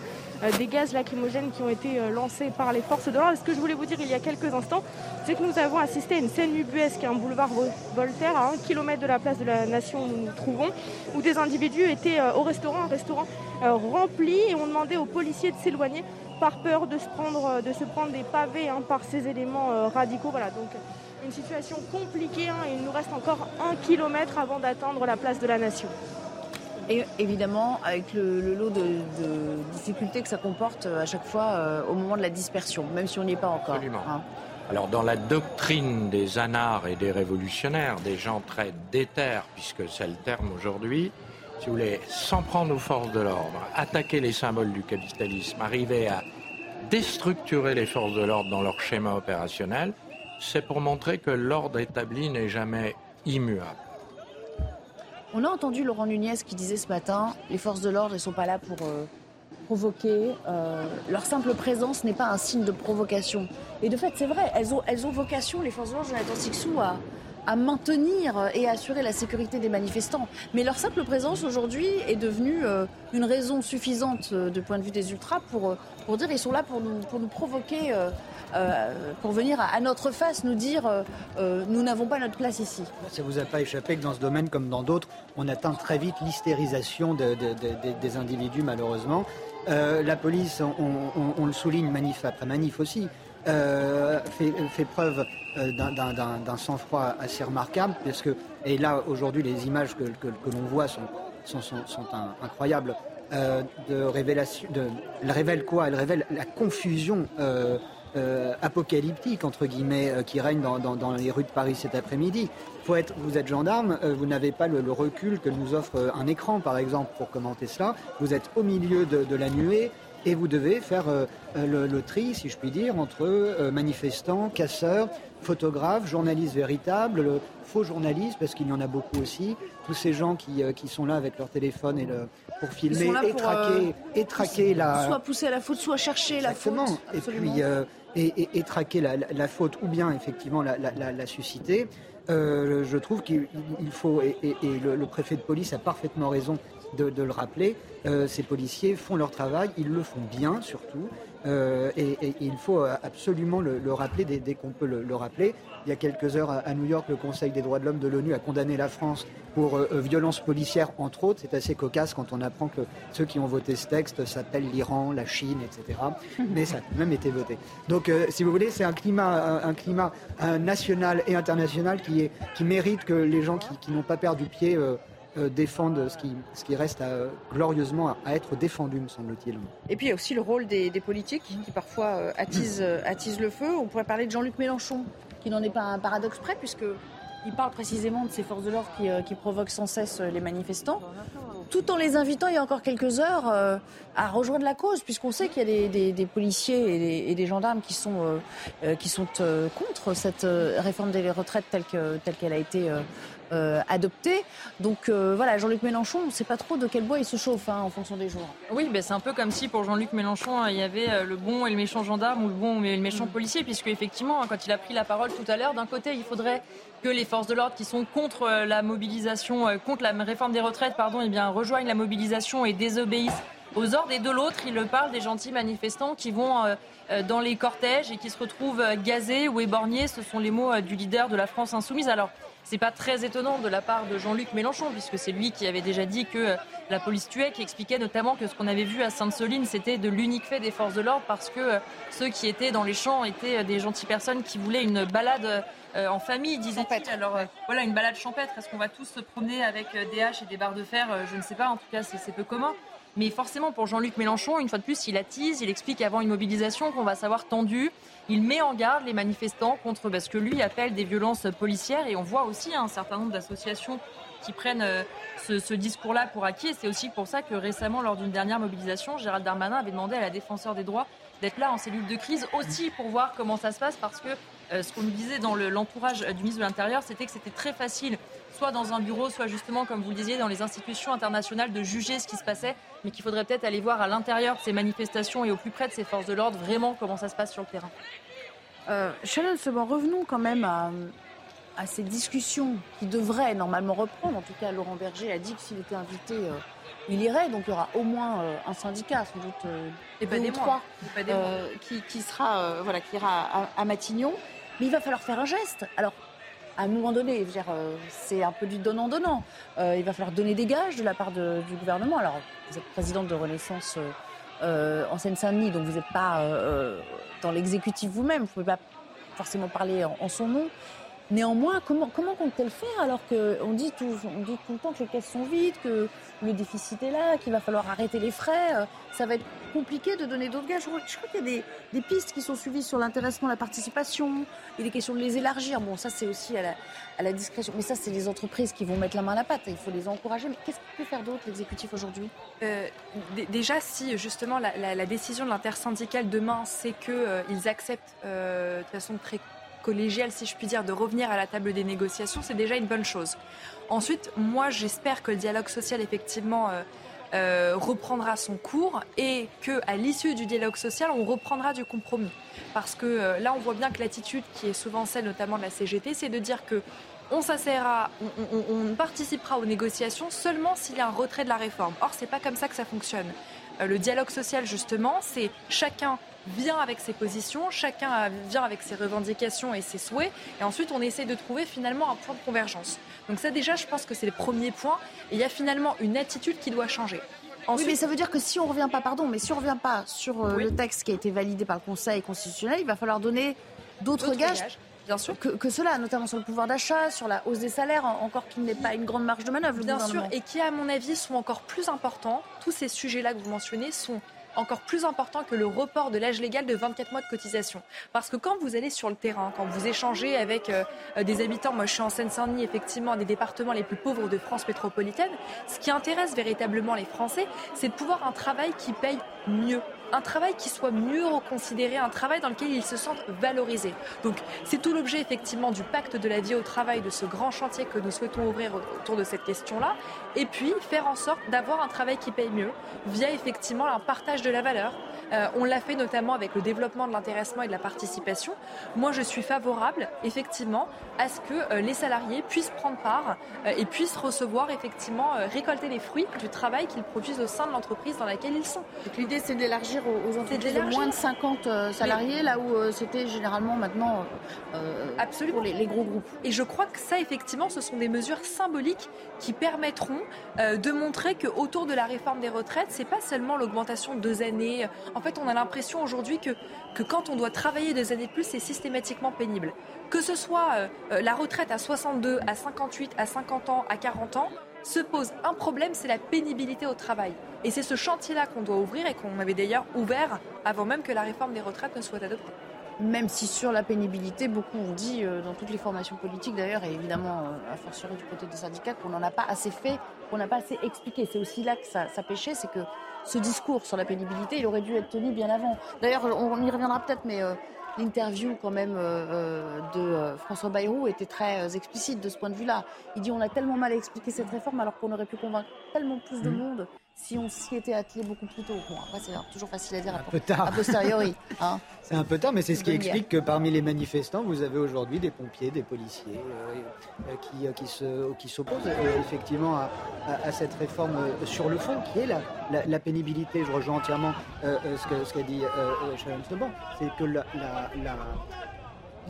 des gaz lacrymogènes qui ont été lancés par les forces de l'ordre. Ce que je voulais vous dire il y a quelques instants, c'est que nous avons assisté à une scène ubuesque, un boulevard Vol- Voltaire, à un kilomètre de la place de la Nation où nous nous trouvons, où des individus étaient au restaurant, un restaurant rempli, et ont demandé aux policiers de s'éloigner par peur de se prendre, euh, de se prendre des pavés hein, par ces éléments euh, radicaux. Voilà, donc une situation compliquée. hein, et il nous reste encore un kilomètre avant d'atteindre la place de la Nation. Et évidemment, avec le, le lot de, de difficultés que ça comporte euh, à chaque fois euh, au moment de la dispersion, même si on n'y est pas encore. Absolument. hein. Alors dans la doctrine des anards et des révolutionnaires, des gens très déter, puisque c'est le terme aujourd'hui, si vous voulez, s'en prendre aux forces de l'ordre, attaquer les symboles du capitalisme, arriver à déstructurer les forces de l'ordre dans leur schéma opérationnel, c'est pour montrer que l'ordre établi n'est jamais immuable. On a entendu Laurent Nunez qui disait ce matin les forces de l'ordre ne sont pas là pour euh, provoquer. euh, leur simple présence n'est pas un signe de provocation. Et de fait, c'est vrai, elles ont, vocation, les forces de l'ordre, Jonathan Sixou, à, à maintenir et à assurer la sécurité des manifestants. Mais leur simple présence aujourd'hui est devenue euh, une raison suffisante euh, du point de vue des ultras pour, euh, pour dire ils sont là pour nous, pour nous provoquer. pour venir à, notre face nous dire nous n'avons pas notre place ici. Ça vous a pas échappé que dans ce domaine comme dans d'autres, on atteint très vite l'hystérisation de- de- de- de- des individus malheureusement. La police, on- on le souligne manif après manif aussi, euh, fait, preuve euh, d'un- sang-froid assez remarquable, parce que, et là aujourd'hui les images que, l'on voit sont, incroyables, euh, de révélation, elle révèle quoi? Elle révèle la confusion euh, apocalyptique entre guillemets qui règne dans, les rues de Paris cet après-midi. Vous êtes gendarme, vous n'avez pas le, recul que nous offre un écran par exemple pour commenter cela. Vous êtes au milieu de la nuée et vous devez faire euh, le, le tri, si je puis dire, entre euh, manifestants, casseurs, photographes, journalistes véritables, le faux journalistes, parce qu'il y en a beaucoup aussi, tous ces gens qui, euh, qui sont là avec leur téléphone et le, pour filmer et pour, traquer, et traquer la, Soit pousser à la faute, soit chercher la faute. Et puis et, et- et traquer la, la- la faute ou bien effectivement la, la- susciter. Euh, je trouve qu'il il faut et, et- et le, le préfet de police a parfaitement raison de, de le rappeler. euh, ces policiers font leur travail, ils le font bien surtout. euh, et, il faut euh, absolument le, le rappeler dès, dès qu'on peut le, le rappeler. Il y a quelques heures à, à New York, le Conseil des droits de l'homme de l'ONU a condamné la France pour euh, violence policière, entre autres. C'est assez cocasse quand on apprend que ceux qui ont voté ce texte s'appellent l'Iran, la Chine, etc. [laughs] Mais ça a quand même été voté. Donc, euh, si vous voulez, c'est un climat, un, un climat national et international qui, est, qui mérite que les gens qui, qui n'ont pas perdu pied euh, euh, défendent ce qui, reste à- glorieusement à, être défendu, me semble-t-il. Et puis il y a aussi le rôle des, politiques qui parfois euh, attisent, euh, attisent le feu. On pourrait parler de Jean-Luc Mélenchon, qui n'en est pas un paradoxe près, puisque il parle précisément de ces forces de l'ordre qui, euh, provoquent sans cesse euh, les manifestants. tout en les invitant il y a encore quelques heures euh, à rejoindre la cause, puisqu'on sait qu'il y a des, policiers et des, gendarmes qui sont, euh, euh, contre cette réforme des retraites telle qu'elle a été adoptée. Donc voilà, Jean-Luc Mélenchon, on ne sait pas trop de quel bois il se chauffe hein, en fonction des jours. Oui, ben c'est un peu comme si pour Jean-Luc Mélenchon, hein, il y avait le bon et le méchant gendarme ou le bon et le méchant mm. policier, puisque effectivement, hein, quand il a pris la parole tout à l'heure, d'un côté, il faudrait que les forces de l'ordre qui sont contre euh, la mobilisation, euh, contre la réforme des retraites, pardon, eh bien, rejoignent la mobilisation et désobéissent aux ordres. Et de l'autre, il parle des gentils manifestants qui vont euh, dans les cortèges et qui se retrouvent gazés ou éborgnés. Ce sont les mots du leader de la France insoumise. Alors, c'est pas très étonnant de la part de Jean-Luc Mélenchon, puisque c'est lui qui avait déjà dit que la police tuait, qui expliquait notamment que ce qu'on avait vu à Sainte-Soline, c'était de l'unique fait des forces de l'ordre, parce que ceux qui étaient dans les champs étaient des gentilles personnes qui voulaient une balade euh, en famille, disait-il. Alors euh, voilà, une balade champêtre. Est-ce qu'on va tous se promener avec euh, des haches et des barres de fer Je ne sais pas. En tout cas, c'est peu commun. Mais forcément, pour Jean-Luc Mélenchon, une fois de plus, il attise, il explique avant une mobilisation qu'on va savoir tendu. Il met en garde les manifestants contre ce que lui appelle des violences policières. Et on voit aussi un certain nombre d'associations qui prennent ce, ce discours-là pour acquis. Et c'est aussi pour ça que récemment, lors d'une dernière mobilisation, Gérald Darmanin avait demandé à la défenseur des droits d'être là en cellule de crise aussi pour voir comment ça se passe parce que euh, ce qu'on nous disait dans l'entourage du ministre de l'Intérieur, c'était que c'était très facile, soit dans un bureau, soit justement, comme vous le disiez, dans les institutions internationales, de juger ce qui se passait, mais qu'il faudrait peut-être aller voir à l'intérieur de ces manifestations et au plus près de ces forces de l'ordre vraiment comment ça se passe sur le terrain. Euh, Shannon revenons quand même à, ces discussions qui devraient normalement reprendre. En tout cas, Laurent Berger a dit que s'il était invité, euh, il irait. Donc il y aura au moins euh, un syndicat, sans doute et pas des trois, qui, qui, sera, voilà, qui ira à Matignon. Mais il va falloir faire un geste. Alors, à un moment donné, euh, c'est un peu du donnant-donnant. Euh, il va falloir donner des gages de la part du gouvernement. Alors, vous êtes présidente de Renaissance euh, en Seine-Saint-Denis, donc vous n'êtes pas dans l'exécutif vous-même. Vous ne pouvez pas forcément parler en son nom. Néanmoins, comment, comment compte-t-elle faire alors qu'on dit, tout, dit tout le temps que les caisses sont vides, que le déficit est là, qu'il va falloir arrêter les frais euh, Ça va être compliqué de donner d'autres gages. Je crois, qu'il y a des, pistes qui sont suivies sur l'intéressement, la participation. Il est question de les élargir. Bon, ça, c'est aussi à la, discrétion. Mais ça, c'est les entreprises qui vont mettre la main à la pâte. Il faut les encourager. Mais qu'est-ce qu'il peut faire d'autre, l'exécutif, aujourd'hui? Euh, Déjà, si justement la, décision de l'intersyndicale demain, c'est qu'ils euh, acceptent de façon très collégiale, si je puis dire, de revenir à la table des négociations, c'est déjà une bonne chose. Ensuite, moi, j'espère que le dialogue social, effectivement, euh, euh, reprendra son cours et que à l'issue du dialogue social, on reprendra du compromis. Parce que euh, là, on voit bien que l'attitude qui est souvent celle, notamment de la CGT, c'est de dire que on s'assaiera, on, participera aux négociations seulement s'il y a un retrait de la réforme. Or, c'est pas comme ça que ça fonctionne. le dialogue social, justement, c'est chacun vient avec ses positions, chacun vient avec ses revendications et ses souhaits, et ensuite on essaie de trouver finalement un point de convergence. Donc ça déjà, je pense que c'est le premier point, et il y a finalement une attitude qui doit changer. Oui, mais ça veut dire que si on revient pas, pardon, mais si on revient pas sur euh, le texte qui a été validé par le Conseil constitutionnel, il va falloir donner d'autres gages. Bien sûr. Que, que, cela, notamment sur le pouvoir d'achat, sur la hausse des salaires, encore qu'il n'ait pas une grande marge de manœuvre. Bien sûr, et qui, à mon avis, sont encore plus importants. Tous ces sujets-là que vous mentionnez sont encore plus important que le report de l'âge légal de 24 mois de cotisation. Parce que quand vous allez sur le terrain, quand vous échangez avec euh, des habitants, moi je suis en Seine-Saint-Denis, effectivement, des départements les plus pauvres de France métropolitaine, ce qui intéresse véritablement les Français, c'est de pouvoir un travail qui paye mieux un travail qui soit mieux reconsidéré, un travail dans lequel ils se sentent valorisés. Donc c'est tout l'objet effectivement du pacte de la vie au travail, de ce grand chantier que nous souhaitons ouvrir autour de cette question-là, et puis faire en sorte d'avoir un travail qui paye mieux via effectivement un partage de la valeur, euh, on l'a fait notamment avec le développement de l'intéressement et de la participation. Moi, je suis favorable, effectivement, à ce que euh, les salariés puissent prendre part euh, et puissent recevoir, effectivement, récolter les fruits du travail qu'ils produisent au sein de l'entreprise dans laquelle ils sont. l'idée, c'est d'élargir aux, entreprises de moins de 50 salariés, là où c'était généralement maintenant Absolument. pour les, gros groupes. Et je crois que ça, effectivement, ce sont des mesures symboliques qui permettront de montrer que autour de la réforme des retraites, c'est pas seulement l'augmentation de deux années en fait, on a l'impression aujourd'hui que, que quand on doit travailler des années de plus, c'est systématiquement pénible. Que ce soit euh, euh, la retraite à 62, à 58, à 50 ans, à 40 ans, se pose un problème, c'est la pénibilité au travail. Et c'est ce chantier-là qu'on doit ouvrir et qu'on avait d'ailleurs ouvert avant même que la réforme des retraites ne soit adoptée. même si sur la pénibilité, beaucoup ont dit, euh, dans toutes les formations politiques d'ailleurs, et évidemment a fortiori du côté des syndicats, qu'on n'en a pas assez fait, qu'on n'a pas assez expliqué. C'est aussi là que ça, ça pêchait, c'est que ce discours sur la pénibilité, il aurait dû être tenu bien avant. D'ailleurs, on y reviendra peut-être, mais euh, l'interview quand même de François Bayrou était très explicite de ce point de vue-là. Il dit on a tellement mal expliqué cette réforme alors qu'on aurait pu convaincre tellement plus de mmh. Si on s'y était attelé beaucoup plus tôt. Bon, après, c'est toujours facile à dire un peu tard. a posteriori. [laughs] Hein. c'est un peu tard, mais c'est ce qui explique que parmi les manifestants, vous avez aujourd'hui des pompiers, des policiers euh, euh, qui, euh, qui, se, qui s'opposent effectivement à, cette réforme sur le fond, qui est la, la, pénibilité. Je rejoins entièrement ce, que, ce qu'a dit Sharon Snowban. C'est que la,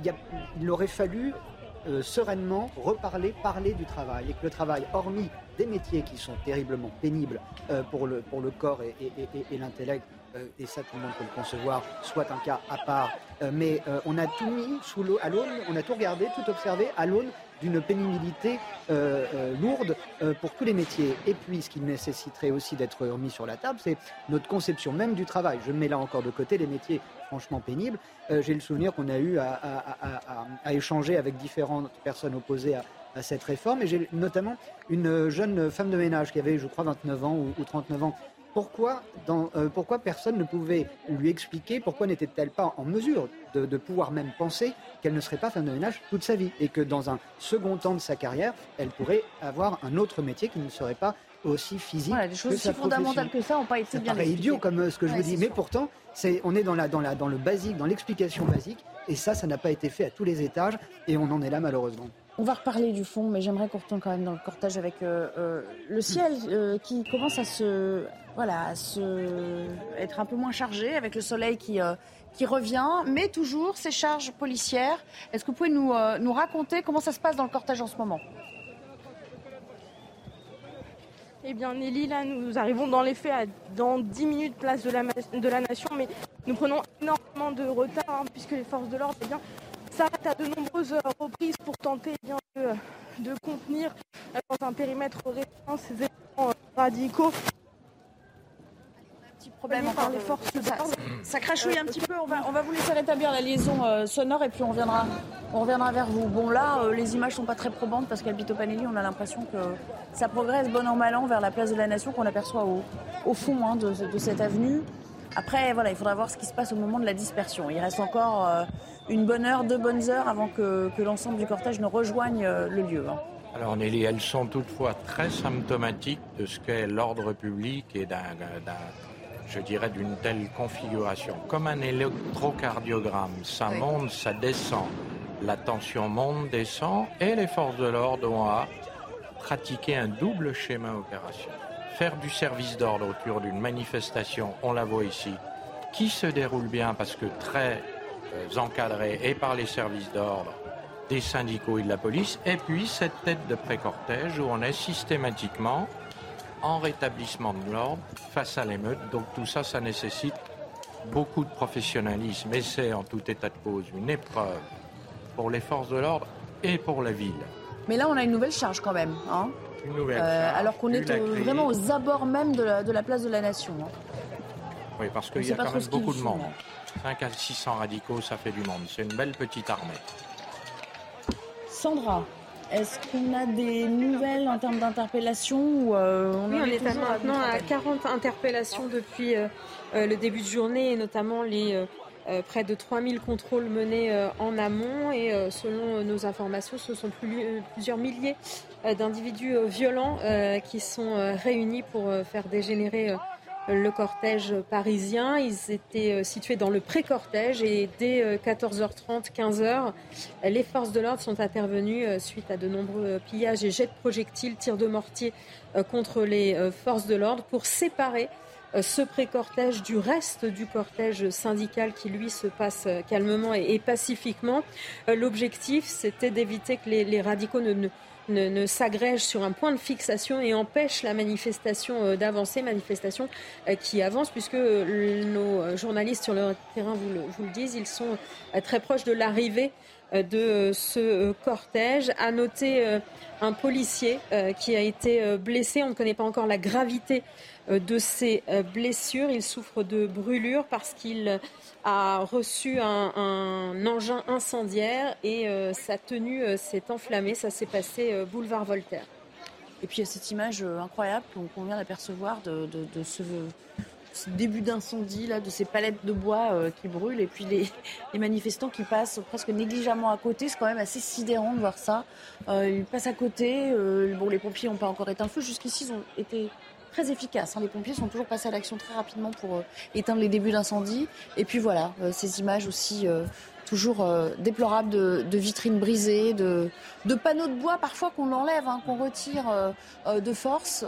il, il aurait fallu sereinement reparler, parler du travail. Et que le travail, hormis des métiers qui sont terriblement pénibles euh, pour, le, pour le corps et, l'intellect, euh, et ça tout le monde peut le concevoir, soit un cas à part. Euh, mais on a tout mis sous l'eau, à l'aune, on a tout regardé, tout observé à l'aune d'une pénibilité lourde pour tous les métiers. Et puis, ce qui nécessiterait aussi d'être remis sur la table, c'est notre conception même du travail. Je mets là encore de côté les métiers franchement pénibles. J'ai le souvenir qu'on a eu à, échanger avec différentes personnes opposées à, à cette réforme. Et j'ai notamment une jeune femme de ménage qui avait, je crois, 29 ans ou, 39 ans. Pourquoi, dans, euh, pourquoi personne ne pouvait lui expliquer pourquoi n'était-elle pas en mesure de, pouvoir même penser qu'elle ne serait pas femme de ménage toute sa vie et que dans un second temps de sa carrière, elle pourrait avoir un autre métier qui ne serait pas aussi physique. Voilà, des choses aussi fondamentales que ça n'ont pas été bien expliquées. idiot comme euh, ce que je vous dis, mais pourtant, c'est, on est dans, la, dans, la, dans le basique, dans l'explication basique, et ça, ça n'a pas été fait à tous les étages, et on en est là malheureusement. On va reparler du fond, mais j'aimerais qu'on retourne quand même dans le cortège avec euh, euh, le ciel euh, qui commence à se, voilà, à se être un peu moins chargé, avec le soleil qui, qui revient, mais toujours ces charges policières. Est-ce que vous pouvez nous, nous raconter comment ça se passe dans le cortège en ce moment? Eh bien, Nelly, là, nous arrivons dans les faits à, dans 10 minutes place de la, de la Nation, mais nous prenons énormément de retard hein, puisque les forces de l'ordre eh bien, s'arrête à de nombreuses reprises pour tenter eh bien, de, contenir euh, dans un périmètre restreint ces éléments euh, radicaux. Petit problème par les forces ça, ça, crachouille un petit peu. On va, on va vous laisser rétablir la liaison euh, sonore et puis on reviendra, on reviendra vers vous. Bon là, les images sont pas très probantes parce qu'à Bito Panelli, on a l'impression que ça progresse bon an mal an vers la place de la Nation qu'on aperçoit au, au fond hein, de, de, cette avenue. Après, voilà, il faudra voir ce qui se passe au moment de la dispersion. Il reste encore euh, une bonne heure, deux bonnes heures avant que, l'ensemble du cortège ne rejoigne euh, le lieu. Hein. Alors Nelly, elles sont toutefois très symptomatiques de ce qu'est l'ordre public et d'un, je dirais, d'une telle configuration. Comme un électrocardiogramme, ça monte, ça descend. La tension monte, descend, et les forces de l'ordre ont à pratiquer un double schéma opérationnel faire du service d'ordre autour d'une manifestation, on la voit ici, qui se déroule bien parce que très euh, encadré et par les services d'ordre des syndicaux et de la police, et puis cette tête de pré-cortège où on est systématiquement en rétablissement de l'ordre face à l'émeute. Donc tout ça, ça nécessite beaucoup de professionnalisme et c'est en tout état de cause une épreuve pour les forces de l'ordre et pour la ville. Mais là, on a une nouvelle charge quand même. Hein euh, alors qu'on est vraiment aux abords même de la, place de la Nation. Hein. Oui, parce qu'il y a quand même beaucoup de monde. 5 à 600 radicaux, ça fait du monde. C'est une belle petite armée. Sandra, est-ce qu'on a des nouvelles en termes d'interpellation euh, Oui, on est maintenant à 40 interpellations depuis euh, le début de journée, et notamment les euh, près de 3000 contrôles menés euh, en amont et euh, selon nos informations, ce sont plusieurs milliers d'individus violents qui sont réunis pour faire dégénérer le cortège parisien. Ils étaient situés dans le pré-cortège et dès 14h30, 15h, les forces de l'ordre sont intervenues suite à de nombreux pillages et jets de projectiles, tirs de mortier contre les forces de l'ordre pour séparer euh, ce pré-cortège du reste du cortège syndical qui, lui, se passe euh, calmement et, pacifiquement. Euh, l'objectif, c'était d'éviter que les, radicaux ne s'agrègent sur un point de fixation et empêchent la manifestation d'avancer, manifestation qui avance, puisque nos journalistes sur le terrain vous le, vous le disent, ils sont très proches de l'arrivée de ce cortège. À noter un policier qui a été blessé. On ne connaît pas encore la gravité de ses blessures. Il souffre de brûlures parce qu'il a reçu un, engin incendiaire et sa tenue s'est enflammée. Ça s'est passé boulevard Voltaire. Et puis il y a cette image incroyable qu'on vient d'apercevoir de, ce, début d'incendie, là, de ces palettes de bois euh, qui brûlent, et puis [laughs] les, manifestants qui passent presque négligemment à côté. C'est quand même assez sidérant de voir ça. Euh, ils passent à côté. Euh, bon, les pompiers n'ont pas encore éteint le feu. Jusqu'ici, ils ont été très efficaces. Hein. Les pompiers sont toujours passés à l'action très rapidement pour éteindre les débuts d'incendie. Et puis voilà, ces images aussi toujours déplorables de, vitrines brisées, de, panneaux de bois parfois qu'on l'enlève, hein, qu'on retire de force.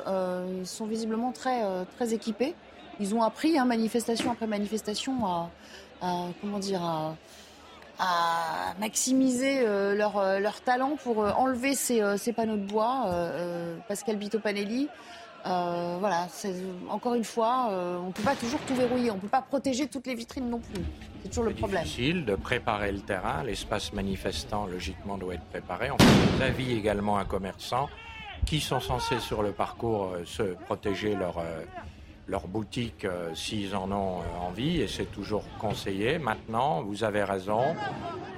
ils sont visiblement très, très équipés ils ont appris, hein, manifestation après manifestation, à, comment dire, à, maximiser euh, leur, euh, leur, talent pour euh, enlever ces, ces, panneaux de bois. Pascal Bito Panelli. Voilà, encore une fois, on ne peut pas toujours tout verrouiller, on ne peut pas protéger toutes les vitrines non plus. C'est toujours le problème. C'est difficile de préparer le terrain, l'espace manifestant logiquement doit être préparé. On fait avis également à commerçants qui sont censés sur le parcours se protéger leur leur boutique euh, s'ils en ont euh, envie et c'est toujours conseillé. Maintenant, vous avez raison,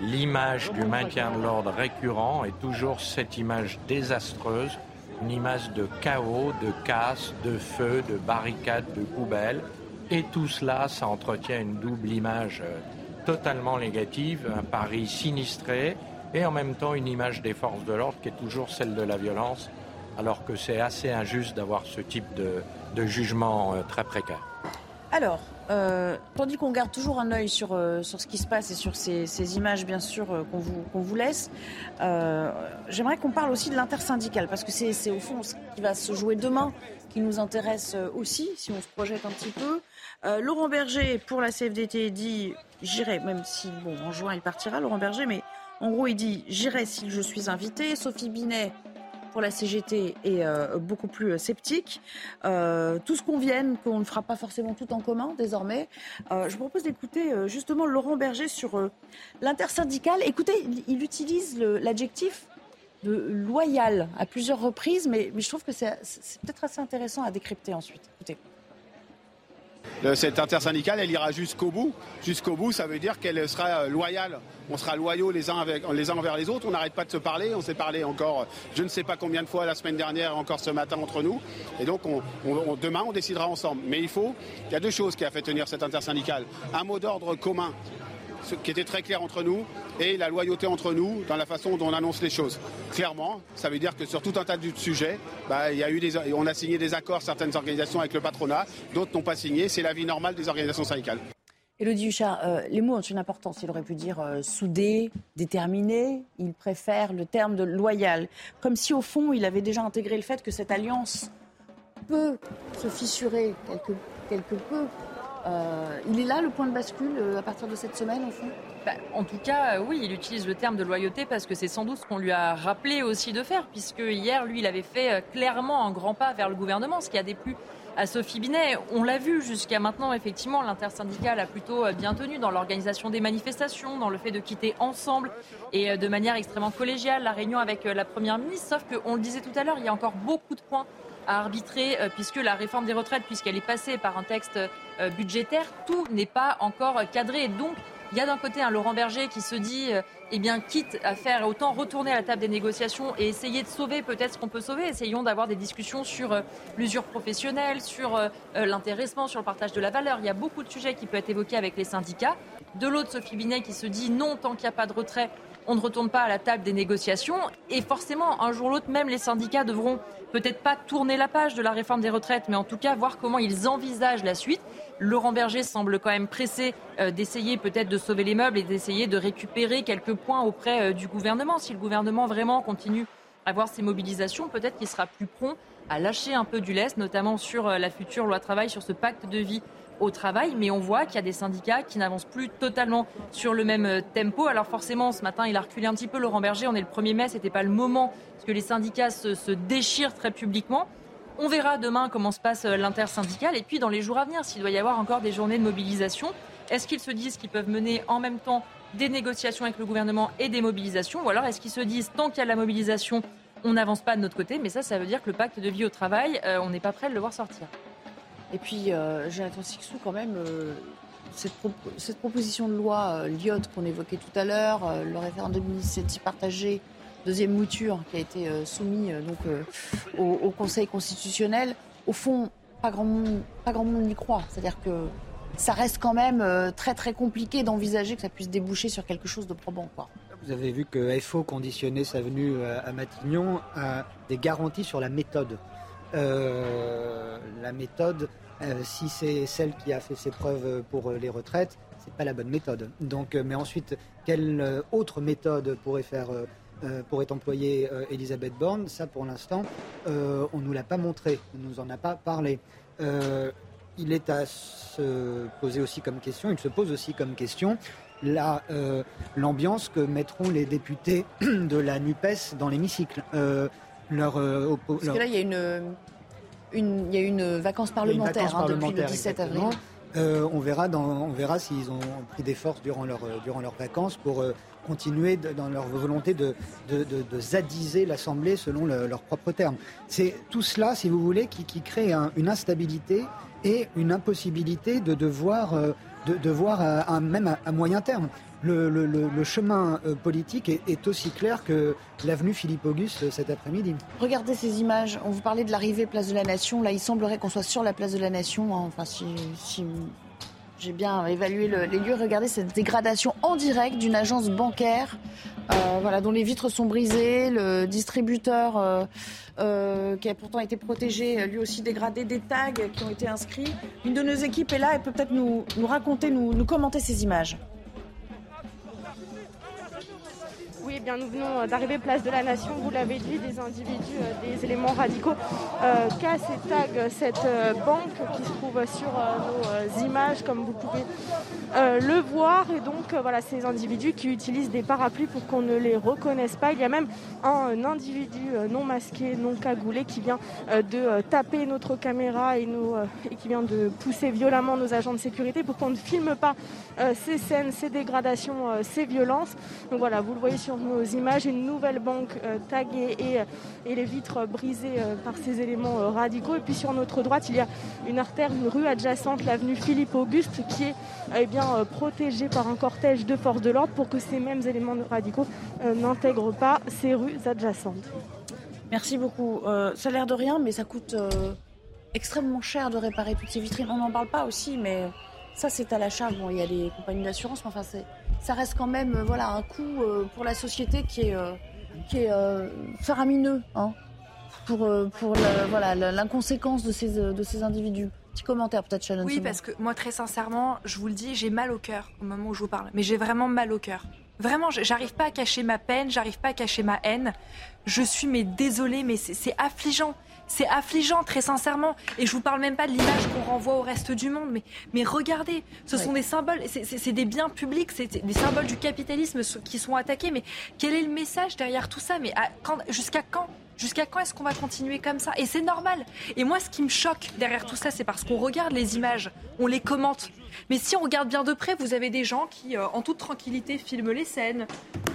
l'image du maintien de l'ordre récurrent est toujours cette image désastreuse, une image de chaos, de casse, de feu, de barricades, de poubelles. Et tout cela, ça entretient une double image euh, totalement négative, un Paris sinistré et en même temps une image des forces de l'ordre qui est toujours celle de la violence, alors que c'est assez injuste d'avoir ce type de, jugement euh, très précaire. Alors, euh, tandis qu'on garde toujours un œil sur, euh, sur ce qui se passe et sur ces, images, bien sûr, qu'on vous, vous laisse, j'aimerais qu'on parle aussi de l'intersyndicale, parce que c'est au fond ce qui va se jouer demain qui nous intéresse aussi, si on se projette un petit peu. Laurent Berger, pour la CFDT, dit J'irai, même si, bon, en juin, il partira, Laurent Berger, mais en gros, il dit J'irai si je suis invité. Sophie Binet pour la CGT est euh, beaucoup plus euh, sceptique. Euh, tout ce qu'on ne fera pas forcément tout en commun désormais. je vous propose d'écouter justement Laurent Berger sur l'intersyndical. Écoutez, il, utilise l'adjectif de loyal à plusieurs reprises, mais, mais je trouve que c'est peut-être assez intéressant à décrypter ensuite. Écoutez cette intersyndicale, elle ira jusqu'au bout. Jusqu'au bout, ça veut dire qu'elle sera loyale. On sera loyaux les uns, les uns envers les autres. On n'arrête pas de se parler. On s'est parlé encore, je ne sais pas combien de fois la semaine dernière, encore ce matin entre nous. Et donc, demain, on décidera ensemble. Mais il faut, il y a deux choses qui a fait tenir cette intersyndicale. Un mot d'ordre commun ce qui était très clair entre nous, et la loyauté entre nous dans la façon dont on annonce les choses. Clairement, ça veut dire que sur tout un tas de sujets, bah, il y a eu des, on a signé des accords, certaines organisations avec le patronat, d'autres n'ont pas signé. C'est la vie normale des organisations syndicales. Elodie Huchat, euh, les mots ont une importance. Il aurait pu dire euh, soudé, déterminé. Il préfère le terme de loyal. Comme si, au fond, il avait déjà intégré le fait que cette alliance peut se fissurer quelque, quelque peu euh, il est là le point de bascule euh, à partir de cette semaine, au fond? Bah, En tout cas, euh, oui, il utilise le terme de loyauté parce que c'est sans doute ce qu'on lui a rappelé aussi de faire, puisque hier, lui, il avait fait clairement un grand pas vers le gouvernement, ce qui a déplu à Sophie Binet. On l'a vu jusqu'à maintenant, effectivement, l'intersyndicale a plutôt bien tenu dans l'organisation des manifestations, dans le fait de quitter ensemble et de manière extrêmement collégiale la réunion avec la Première ministre. Sauf qu'on le disait tout à l'heure, il y a encore beaucoup de points à arbitrer, euh, puisque la réforme des retraites, puisqu'elle est passée par un texte euh, budgétaire, tout n'est pas encore cadré. Donc, il y a d'un côté un Laurent Berger qui se dit, euh, eh bien, quitte à faire autant retourner à la table des négociations et essayer de sauver peut-être ce qu'on peut sauver. Essayons d'avoir des discussions sur l'usure professionnelle, sur l'intéressement, sur le partage de la valeur. Il y a beaucoup de sujets qui peuvent être évoqués avec les syndicats. De l'autre, Sophie Binet qui se dit non, tant qu'il n'y a pas de retrait, on ne retourne pas à la table des négociations. Et forcément, un jour ou l'autre, même les syndicats devront peut-être pas tourner la page de la réforme des retraites, mais en tout cas voir comment ils envisagent la suite. Laurent Berger semble quand même pressé euh, d'essayer peut-être de sauver les meubles et d'essayer de récupérer quelques points auprès euh, du gouvernement. Si le gouvernement vraiment continue à voir ces mobilisations, peut-être qu'il sera plus prompt à lâcher un peu du lest, notamment sur euh, la future loi travail, sur ce pacte de vie au travail, mais on voit qu'il y a des syndicats qui n'avancent plus totalement sur le même euh, tempo. Alors forcément, ce matin, il a reculé un petit peu Laurent Berger. On est le 1er mai, c'était pas le moment parce que les syndicats se, déchirent très publiquement. On verra demain comment se passe euh, l'intersyndicale et puis dans les jours à venir, s'il doit y avoir encore des journées de mobilisation, est-ce qu'ils se disent qu'ils peuvent mener en même temps des négociations avec le gouvernement et des mobilisations Ou alors est-ce qu'ils se disent tant qu'il y a la mobilisation, on n'avance pas de notre côté Mais ça, ça veut dire que le pacte de vie au travail, euh, on n'est pas prêt de le voir sortir. Et puis, euh, Jonathan Sixou, quand même, euh, cette, proposition de loi euh, qu'on évoquait tout à l'heure, euh, le référendum d'initiative partagée, deuxième mouture qui a été soumis donc, au, Conseil constitutionnel, au fond, pas grand monde, n'y croit. C'est-à-dire que ça reste quand même très très compliqué d'envisager que ça puisse déboucher sur quelque chose de probant. Vous avez vu que FO conditionnait sa venue à Matignon à des garanties sur la méthode. Euh, la méthode, euh, si c'est celle qui a fait ses preuves pour les retraites, c'est pas la bonne méthode. Donc, euh, mais ensuite, quelle autre méthode pourrait faire pourrait employer Elisabeth Borne, ça pour l'instant, on ne nous l'a pas montré, on ne nous en a pas parlé. il est à se poser aussi comme question, il se pose aussi comme question l'ambiance que mettront les députés [clears throat] de la NUPES dans l'hémicycle leur, euh, Parce que là, il y a une, une, il y a une vacance parlementaire, hein, depuis le 17 avril. Euh, on verra, dans, on verra s'ils ont pris des forces durant, leur, euh, durant leurs vacances pour euh, continuer de, dans leur volonté de, de, de, de zadiser l'Assemblée selon le, leurs propres termes. C'est tout cela, si vous voulez, qui, qui crée un, une instabilité et une impossibilité de, de voir, euh, de, de voir à, même à, à, moyen terme le, chemin euh, politique est, aussi clair que l'avenue Philippe-Auguste euh, cet après-midi. Regardez ces images. On vous parlait de l'arrivée Place de la Nation. Là, il semblerait qu'on soit sur la Place de la Nation. Hein. Enfin, si, j'ai bien évalué les lieux. Regardez cette dégradation en direct d'une agence bancaire, euh, voilà, dont les vitres sont brisées, le distributeur qui a pourtant été protégé, lui aussi dégradé, des tags qui ont été inscrits. Une de nos équipes est là et peut peut-être nous, raconter, nous commenter ces images. Oui, bien, nous venons euh, d'arriver place de la Nation, vous l'avez dit, des individus, euh, des éléments radicaux cassent et taguent cette euh, banque qui se trouve sur nos images, comme vous pouvez le voir. Et donc, voilà, ces individus qui utilisent des parapluies pour qu'on ne les reconnaisse pas. Il y a même un individu non masqué, non cagoulé, qui vient de taper notre caméra et, et qui vient de pousser violemment nos agents de sécurité pour qu'on ne filme pas ces scènes, ces dégradations, ces violences. Donc voilà, vous le voyez sur nos images, une nouvelle banque euh, taguée et, et, les vitres brisées euh, par ces éléments euh, radicaux. Et puis sur notre droite, il y a une artère, une rue adjacente, l'avenue Philippe-Auguste, qui est eh bien, protégée par un cortège de forces de l'ordre pour que ces mêmes éléments radicaux n'intègrent pas ces rues adjacentes. Merci beaucoup. Euh, ça a l'air de rien, mais ça coûte euh, extrêmement cher de réparer toutes ces vitrines. On n'en parle pas aussi, mais ça, c'est à la charge. Bon, il y a les compagnies d'assurance, mais enfin, ça reste quand même euh, voilà, un coût euh, pour la société qui est, euh, qui est faramineux hein, pour, pour l'inconséquence voilà, de, ces, de ces individus. Petit commentaire peut-être, Shannon. Oui, parce que moi, très sincèrement, je vous le dis, j'ai mal au cœur au moment où je vous parle. Mais j'ai vraiment mal au cœur. Vraiment, j'arrive pas à cacher ma peine, j'arrive pas à cacher ma haine. Je suis mais désolée, mais c'est affligeant. C'est affligeant, très sincèrement. Et je vous parle même pas de l'image qu'on renvoie au reste du monde. Mais, mais regardez, ce sont des symboles, c'est des biens publics, c'est des symboles du capitalisme qui sont attaqués. Mais quel est le message derrière tout ça? Mais jusqu'à quand? Jusqu'à quand est-ce qu'on va continuer comme ça? Et c'est normal. Et moi, ce qui me choque derrière tout ça, c'est parce qu'on regarde les images, on les commente. Mais si on regarde bien de près, vous avez des gens qui, euh, en toute tranquillité, filment les scènes,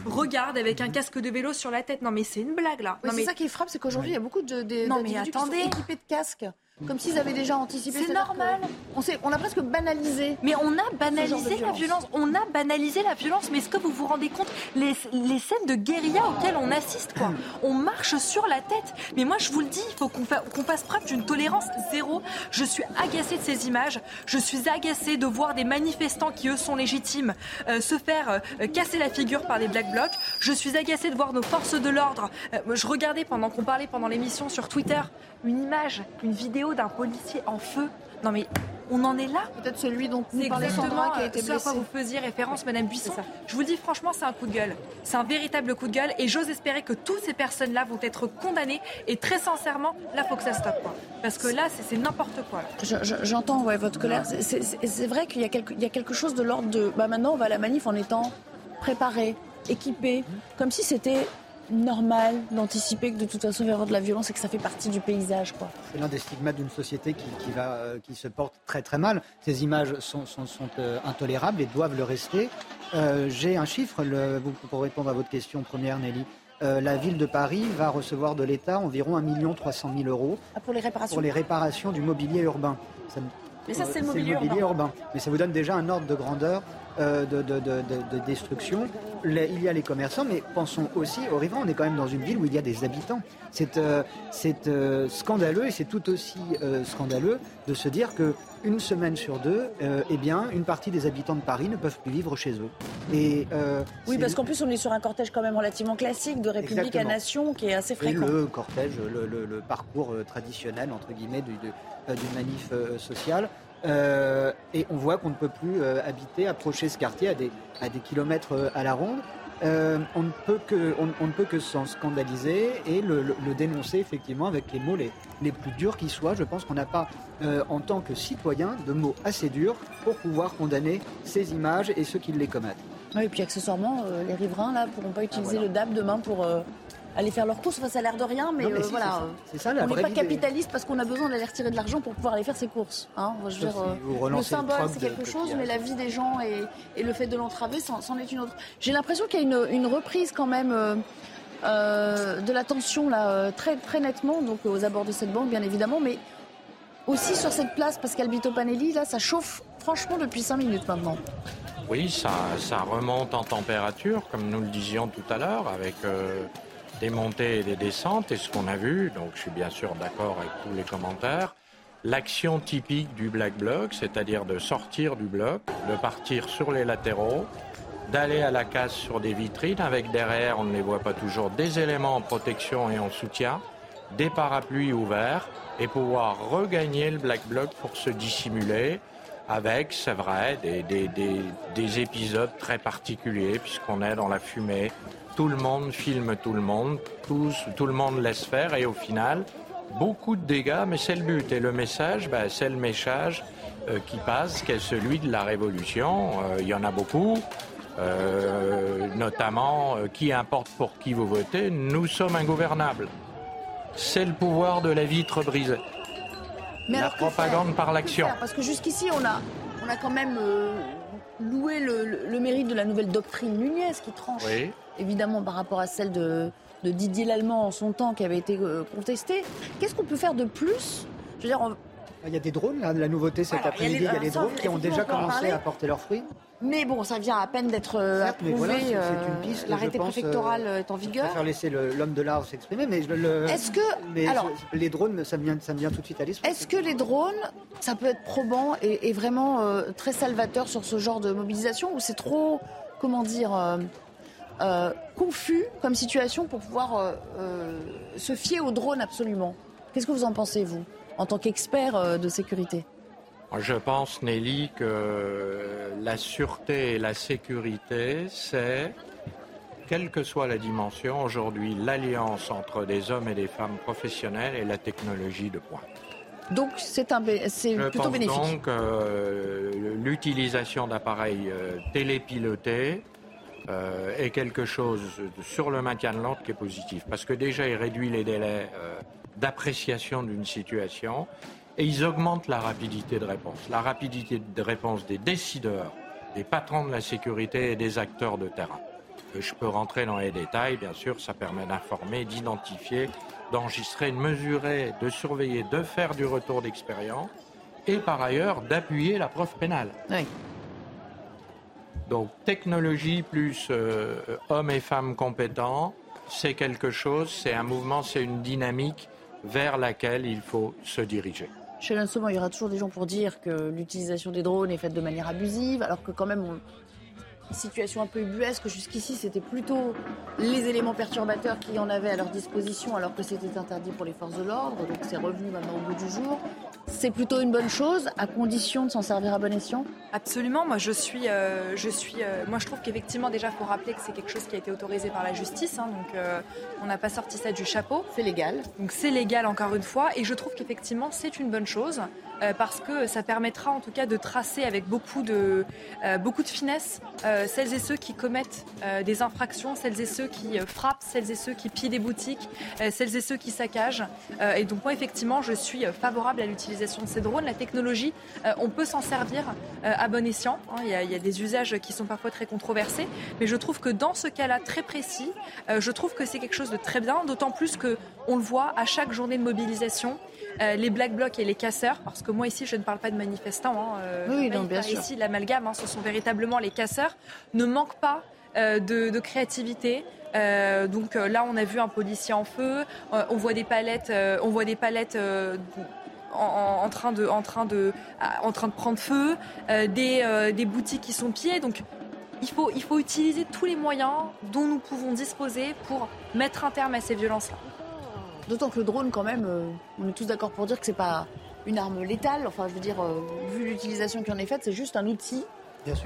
regardent avec un casque de vélo sur la tête. Non, mais c'est une blague là. Oui, c'est mais... ça qui frappe, c'est qu'aujourd'hui, il y a beaucoup de, de, non, mais attendez. qui sont équipés de casques. Comme s'ils avaient déjà anticipé. C'est normal. On, sait, on a presque banalisé. Mais on a banalisé la violence. On a banalisé la violence. Mais est-ce que vous vous rendez compte les, les, scènes de guérilla auxquelles on assiste quoi? On marche sur la tête. Mais moi, je vous le dis, il faut qu'on fa qu fasse preuve d'une tolérance zéro. Je suis agacée de ces images. Je suis agacée de voir des manifestants qui, eux, sont légitimes, euh, se faire euh, casser la figure par des black blocs. Je suis agacée de voir nos forces de l'ordre. Euh, je regardais pendant qu'on parlait pendant l'émission sur Twitter une image, une vidéo d'un policier en feu. Non mais on en est là. Peut-être celui dont vous parlez Sandra qui a été blessé. à quoi vous faisiez référence, Madame Buisson. Je vous le dis franchement, c'est un coup de gueule. C'est un véritable coup de gueule et j'ose espérer que toutes ces personnes-là vont être condamnées et très sincèrement, là, faut que ça stoppe. Quoi. Parce que là, c'est n'importe quoi. J'entends ouais, votre colère. C'est vrai qu'il y, y, a quelque chose de l'ordre de... Bah, maintenant, on va à la manif en étant préparé, équipé, comme si c'était normal d'anticiper que de toute façon il va y avoir de la violence et que ça fait partie du paysage. C'est l'un des stigmates d'une société qui, qui, va, euh, qui se porte très très mal. Ces images sont, sont, sont euh, intolérables et doivent le rester. Euh, J'ai un chiffre le- pour répondre à votre question première, Nelly. Euh, la ville de Paris va recevoir de l'État environ 1 300 000 euros Ah, pour les réparations pour les réparations du mobilier urbain. Ça Mais ça, c'est le mobilier urbain. Mais ça vous donne déjà un ordre de grandeur de, de- de- de- de destruction. Les- il y a les commerçants, mais pensons aussi aux riverains. On est quand même dans une ville où il y a des habitants. C'est euh, euh, scandaleux et c'est tout aussi euh, scandaleux de se dire que une semaine sur deux, euh, eh bien, une partie des habitants de Paris ne peuvent plus vivre chez eux. Et euh, Oui, parce qu'en plus, on est sur un cortège quand même relativement classique de République à. Nation qui est assez et fréquent. le cortège, le, le- le parcours euh, traditionnel, entre guillemets, du, euh, d'une manif euh, sociale. Euh, et on voit qu'on ne peut plus euh, habiter, approcher ce quartier à des, à des kilomètres euh, à la ronde. Euh, on, ne peut que, on, on ne peut que s'en scandaliser et le, le- le dénoncer effectivement avec les mots les, les plus durs qui soient. Je pense qu'on n'a pas, en tant que citoyen, de mots assez durs pour pouvoir condamner ces images et ceux qui les commettent. Oui, et puis accessoirement, les riverains là pourront pas utiliser voilà. le DAB demain pour aller faire leurs courses. Enfin, ça a l'air de rien, mais, Non, mais euh, si, voilà. c'est ça. C'est ça, la on n'est pas capitaliste parce qu'on a besoin d'aller retirer de l'argent pour pouvoir aller faire ses courses. hein. Je veux Sauf dire, si euh, vous le symbole, c'est de quelque chose, mais la vie des gens et, et le fait de l'entraver, c'en est une autre. J'ai l'impression qu'il y a une, une reprise quand même euh, euh, de la tension là, euh, très, très nettement, donc aux abords de cette banque, bien évidemment, mais aussi sur cette place, Pascal Bito Panelli, là, ça chauffe franchement depuis 5 minutes maintenant. Oui, ça, ça remonte en température, comme nous le disions tout à l'heure, avec euh, des montées et des descentes. Et ce qu'on a vu, donc je suis bien sûr d'accord avec tous les commentaires, l'action typique du Black Bloc, c'est-à-dire de sortir du bloc, de partir sur les latéraux, d'aller à la casse sur des vitrines, avec derrière, on ne les voit pas toujours, des éléments en protection et en soutien, des parapluies ouverts, et pouvoir regagner le Black Bloc pour se dissimuler avec, c'est vrai, des, des- des- des épisodes très particuliers, puisqu'on est dans la fumée. Tout le monde filme tout le monde, tous- tout le monde laisse faire, et au final, beaucoup de dégâts, mais c'est le but. Et le message, ben, c'est le message euh, qui passe, qui est celui de la révolution. Euh, Il y en a beaucoup. euh, notamment, qui importe pour qui vous votez, nous sommes ingouvernables. C'est le pouvoir de la vitre brisée. Mais la alors, propagande faire par l'action. Parce que jusqu'ici, on a, on a quand même loué le, le- le mérite de la nouvelle doctrine Nunez qui tranche Oui. Évidemment par rapport à celle de, de Didier Lallemand en son temps qui avait été euh, contestée. Qu'est-ce qu'on peut faire de plus? Je veux dire, on- Il y a des drones, là, la nouveauté cet Voilà, il y a après-midi, il y a ça, drones qui ont déjà commencé à porter leurs fruits. mais bon, ça vient à peine d'être euh, approuvé. voilà, euh, L'arrêté préfectoral euh, est en Je vigueur. préfère laisser l'homme de l'art s'exprimer, mais, Est-ce que, mais alors, je- les drones, ça me, vient, ça me vient tout de suite à l'esprit. Est-ce que les drones, ça peut être probant et, et vraiment euh, très salvateur sur ce genre de mobilisation ou c'est trop, comment dire, euh, confus comme situation pour pouvoir euh, euh, se fier aux drones absolument Qu'est-ce que vous en pensez, vous, en tant qu'expert de sécurité? Je pense, Nelly, que la sûreté et la sécurité, c'est, quelle que soit la dimension, aujourd'hui, l'alliance entre des hommes et des femmes professionnels et la technologie de pointe. Donc c'est un, plutôt pense bénéfique. donc l'utilisation d'appareils télépilotés euh, est quelque chose sur le maintien de l'ordre qui est positif. Parce que déjà, il réduit les délais euh, d'appréciation d'une situation et ils augmentent la rapidité de réponse. La rapidité de réponse des décideurs, des patrons de la sécurité et des acteurs de terrain. Euh, Je peux rentrer dans les détails, bien sûr, ça permet d'informer, d'identifier, d'enregistrer, de mesurer, de surveiller, de faire du retour d'expérience et par ailleurs d'appuyer la preuve pénale. Oui. Donc technologie plus euh, hommes et femmes compétents, c'est quelque chose, c'est un mouvement, c'est une dynamique vers laquelle il faut se diriger. Chez Lansoman, il y aura toujours des gens pour dire que l'utilisation des drones est faite de manière abusive, alors que quand même, on... situation un peu ubuesque. Jusqu'ici, c'était plutôt les éléments perturbateurs qui en avaient à leur disposition, alors que c'était interdit pour les forces de l'ordre. Donc c'est revenu maintenant au bout du jour. C'est plutôt une bonne chose, à condition de s'en servir à bon escient? Absolument, moi je suis, euh, je suis, euh, moi je trouve qu'effectivement déjà il faut rappeler que c'est quelque chose qui a été autorisé par la justice, hein, donc euh, on n'a pas sorti ça du chapeau. C'est légal. Donc c'est légal encore une fois, et je trouve qu'effectivement c'est une bonne chose parce que ça permettra en tout cas de tracer avec beaucoup de, euh, beaucoup de finesse euh, euh, celles et ceux qui commettent euh, des infractions, celles et ceux qui euh, frappent, celles et ceux qui pillent des boutiques, celles et ceux qui saccagent. et donc moi, effectivement, je suis favorable à l'utilisation de ces drones. La technologie, on peut s'en servir à bon escient. Hein. Il y, a, il y, a, des usages qui sont parfois très controversés, mais je trouve que dans ce cas-là très précis, je trouve que c'est quelque chose de très bien, d'autant plus que on le voit à chaque journée de mobilisation. Euh, les black blocs et les casseurs, parce que moi ici je ne parle pas de manifestants, hein, euh, oui, non, bien sûr. ici l'amalgame, hein, ce sont véritablement les casseurs, ne manquent pas euh, de, créativité. donc là, on a vu un policier en feu. on voit des palettes, on voit des palettes en, train de, en train de, en train de prendre feu. des, des boutiques qui sont pillées. Donc il faut, il faut utiliser tous les moyens dont nous pouvons disposer pour mettre un terme à ces violences-là. D'autant que le drone, quand même, euh, on est tous d'accord pour dire que c'est pas une arme létale. Enfin, je veux dire, euh, vu l'utilisation qui en est faite, c'est juste un outil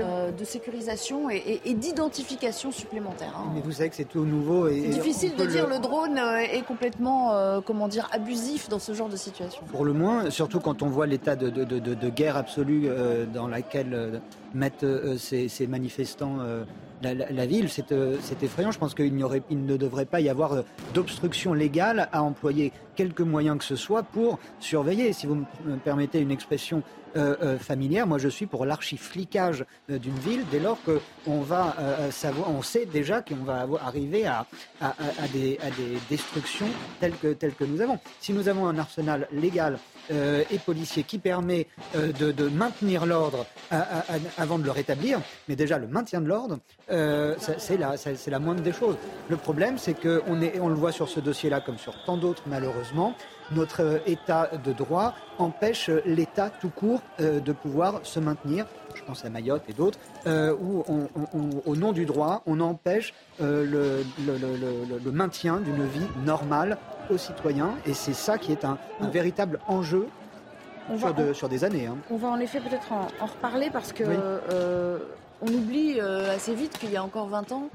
euh, de sécurisation et, d'identification supplémentaire. Hein. Mais vous savez que c'est tout nouveau. C'est difficile de dire le... le drone est complètement, comment dire, abusif dans ce genre de situation. Pour le moins, surtout quand on voit l'état de, de, guerre absolue dans laquelle mettent ces, ces, manifestants la, ville. Euh, c'est effrayant. Je pense qu'il ne devrait pas y avoir euh, d'obstruction légale à employer quelques moyens que ce soit pour surveiller. Si vous me permettez une expression euh, familière, moi je suis pour l'archiflicage d'une ville dès lors qu'on va savoir, on sait déjà qu'on va arriver à, des, destructions telles que, nous avons. Si nous avons un arsenal légal euh, et policiers qui permet euh, de, maintenir l'ordre avant de le rétablir. Mais déjà, le maintien de l'ordre, euh, c'est la, moindre des choses. Le problème, c'est qu'on on le voit sur ce dossier-là comme sur tant d'autres, malheureusement, notre état de droit empêche l'État tout court de pouvoir se maintenir. Je pense à Mayotte et d'autres, où au nom du droit, on empêche le, maintien d'une vie normale aux citoyens. Et c'est ça qui est un, véritable enjeu sur, des années. Hein. On va en effet peut-être en, reparler parce que euh, on oublie euh, assez vite qu'il y a encore 20 ans,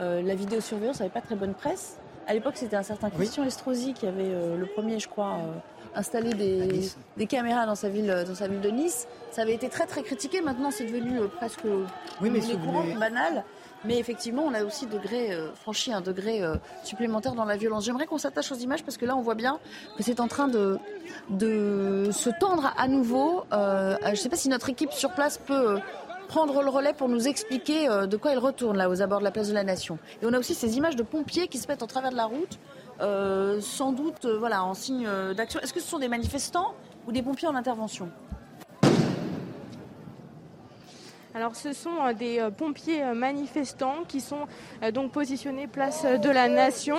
euh, la vidéosurveillance n'avait pas très bonne presse. À l'époque, c'était un certain Christian Estrosi qui avait le premier, je crois, installé des, des, caméras dans sa ville, dans sa ville de Nice. Ça avait été très très critiqué. Maintenant, c'est devenu presque oui, mais courant, banal. Mais effectivement, on a aussi degré, euh, franchi un degré euh, supplémentaire dans la violence. J'aimerais qu'on s'attache aux images parce que là, on voit bien que c'est en train de, de se tendre à nouveau. Euh, je ne sais pas si notre équipe sur place peut prendre le relais pour nous expliquer de quoi elle retourne là aux abords de la place de la Nation. Et on a aussi ces images de pompiers qui se mettent en travers de la route, sans doute voilà, en signe d'action. Est-ce que ce sont des manifestants ou des pompiers en intervention? Alors ce sont euh, des euh, pompiers euh, manifestants qui sont donc positionnés place de la Nation,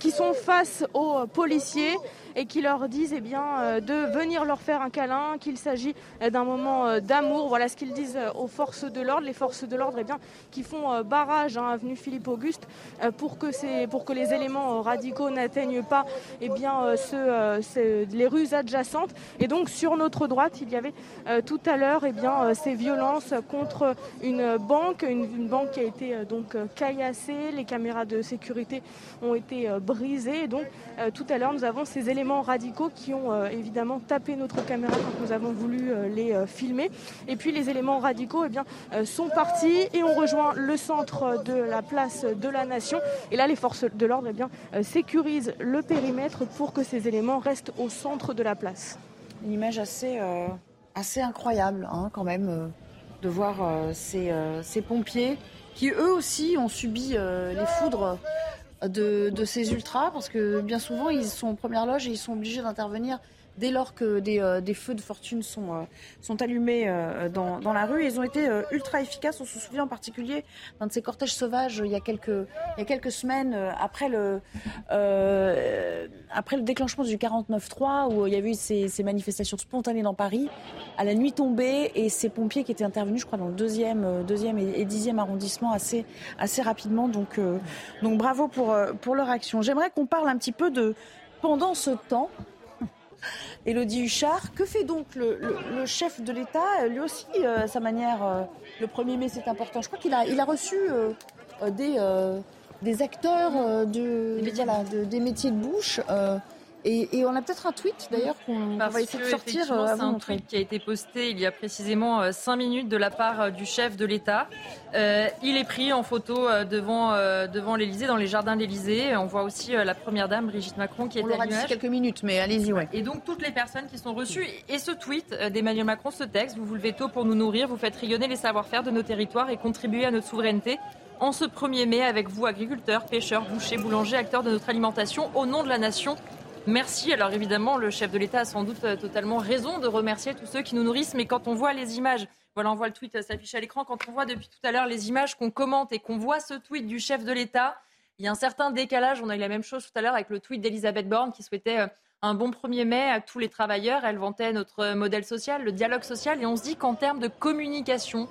qui sont face aux policiers et qui leur disent eh bien, euh, de venir leur faire un câlin, qu'il s'agit euh, d'un moment euh, d'amour. Voilà ce qu'ils disent aux forces de l'ordre. Les forces de l'ordre eh qui font barrage, hein, avenue Philippe Auguste, pour, que pour que les éléments radicaux n'atteignent pas eh bien, les rues adjacentes. Et donc sur notre droite, il y avait tout à l'heure eh ces violences contre une banque, une, banque qui a été donc caillassée, les caméras de sécurité ont été brisées. Donc tout à l'heure, nous avons ces éléments radicaux qui ont euh, évidemment tapé notre caméra quand nous avons voulu euh, les euh, filmer. Et puis les éléments radicaux eh bien, sont partis et ont rejoint le centre de la place de la Nation. Et là, les forces de l'ordre eh bien, sécurisent le périmètre pour que ces éléments restent au centre de la place. Une image assez, assez incroyable hein, quand même de voir ces, ces, pompiers qui eux aussi ont subi les foudres de, ces ultras, parce que bien souvent, ils sont en première loge et ils sont obligés d'intervenir dès lors que des, euh, feux de fortune sont, euh, sont allumés euh, dans, la rue. Ils ont été ultra efficaces. On se souvient en particulier d'un de ces cortèges sauvages il y a quelques, il y a quelques semaines après le, après le déclenchement du 49-3 où il y avait eu ces, manifestations spontanées dans Paris à la nuit tombée et ces pompiers qui étaient intervenus, je crois, dans le deuxième, deuxième et dixième arrondissement assez, assez rapidement. Donc, donc bravo pour, pour leur action. J'aimerais qu'on parle un petit peu de pendant ce temps Elodie Huchard. Que fait donc le, chef de l'État Lui aussi, euh, à sa manière, euh, le 1er mai, c'est important. Je crois qu'il a, il a reçu euh, des, des acteurs de, des métiers de bouche. Et, on a peut-être un tweet d'ailleurs qu'on va essayer de sortir. C'est un tweet qui a été posté il y a précisément 5 minutes de la part du chef de l'État. il est pris en photo devant, devant l'Elysée, dans les jardins de l'Elysée. On voit aussi la première dame, Brigitte Macron, qui est à l'image. quelques minutes, mais allez-y, ouais. Et donc toutes les personnes qui sont reçues. Et ce tweet d'Emmanuel Macron, ce texte, vous vous levez tôt pour nous nourrir, vous faites rayonner les savoir-faire de nos territoires et contribuer à notre souveraineté en ce 1er mai avec vous, agriculteurs, pêcheurs, bouchers, boulangers, acteurs de notre alimentation, au nom de la nation. Merci. Alors évidemment, le chef de l'État a sans doute euh, totalement raison de remercier tous ceux qui nous nourrissent, mais quand on voit les images, voilà, on voit le tweet euh, s'afficher à l'écran, quand on voit depuis tout à l'heure les images qu'on commente et qu'on voit ce tweet du chef de l'État, il y a un certain décalage. On a eu la même chose tout à l'heure avec le tweet d'Elisabeth Borne qui souhaitait euh, un bon 1er mai à tous les travailleurs. Elle vantait notre modèle social, le dialogue social, et on se dit qu'en termes de communication,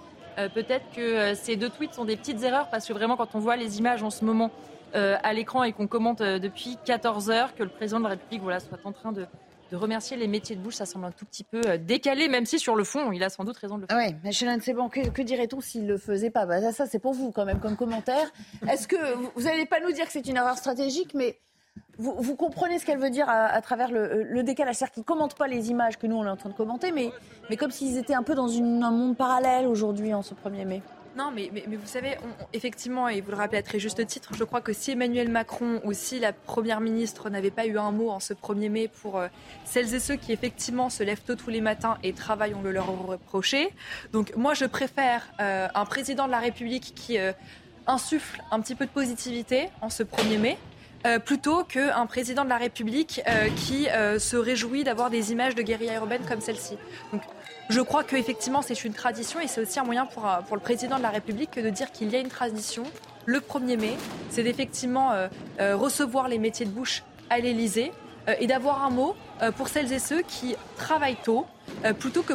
peut-être que ces deux tweets sont des petites erreurs parce que vraiment quand on voit les images en ce moment à l'écran et qu'on commente depuis 14 heures que le président de la République soit en train de, remercier les métiers de bouche, ça semble un tout petit peu décalé, même si sur le fond, il a sans doute raison de le faire. Oui, mais Chéline bon, que, que dirait-on s'il ne le faisait pas? Bah, Ça, c'est pour vous quand même comme commentaire. Est-ce que vous n'allez pas nous dire que c'est une erreur stratégique, mais vous, comprenez ce qu'elle veut dire à, travers le, décalage? C'est-à-dire qu'ils ne commentent pas les images que nous, on est en train de commenter, mais comme s'ils étaient un peu dans un monde parallèle aujourd'hui, en ce 1er mai. Non, mais, vous savez, effectivement, et vous le rappelez à très juste titre, je crois que si Emmanuel Macron ou si la Première ministre n'avait pas eu un mot en ce 1er mai pour euh, celles et ceux qui effectivement se lèvent tôt tous les matins et travaillent, on le leur reproché. Donc moi, je préfère euh, un président de la République qui euh, insuffle un petit peu de positivité en ce 1er mai plutôt qu'un président de la République qui se réjouit d'avoir des images de guérilla urbaine comme celle-ci. Je crois qu'effectivement, c'est une tradition et c'est aussi un moyen pour, pour le président de la République de dire qu'il y a une tradition. Le 1er mai, c'est d'effectivement recevoir les métiers de bouche à l'Élysée et d'avoir un mot pour celles et ceux qui travaillent tôt plutôt que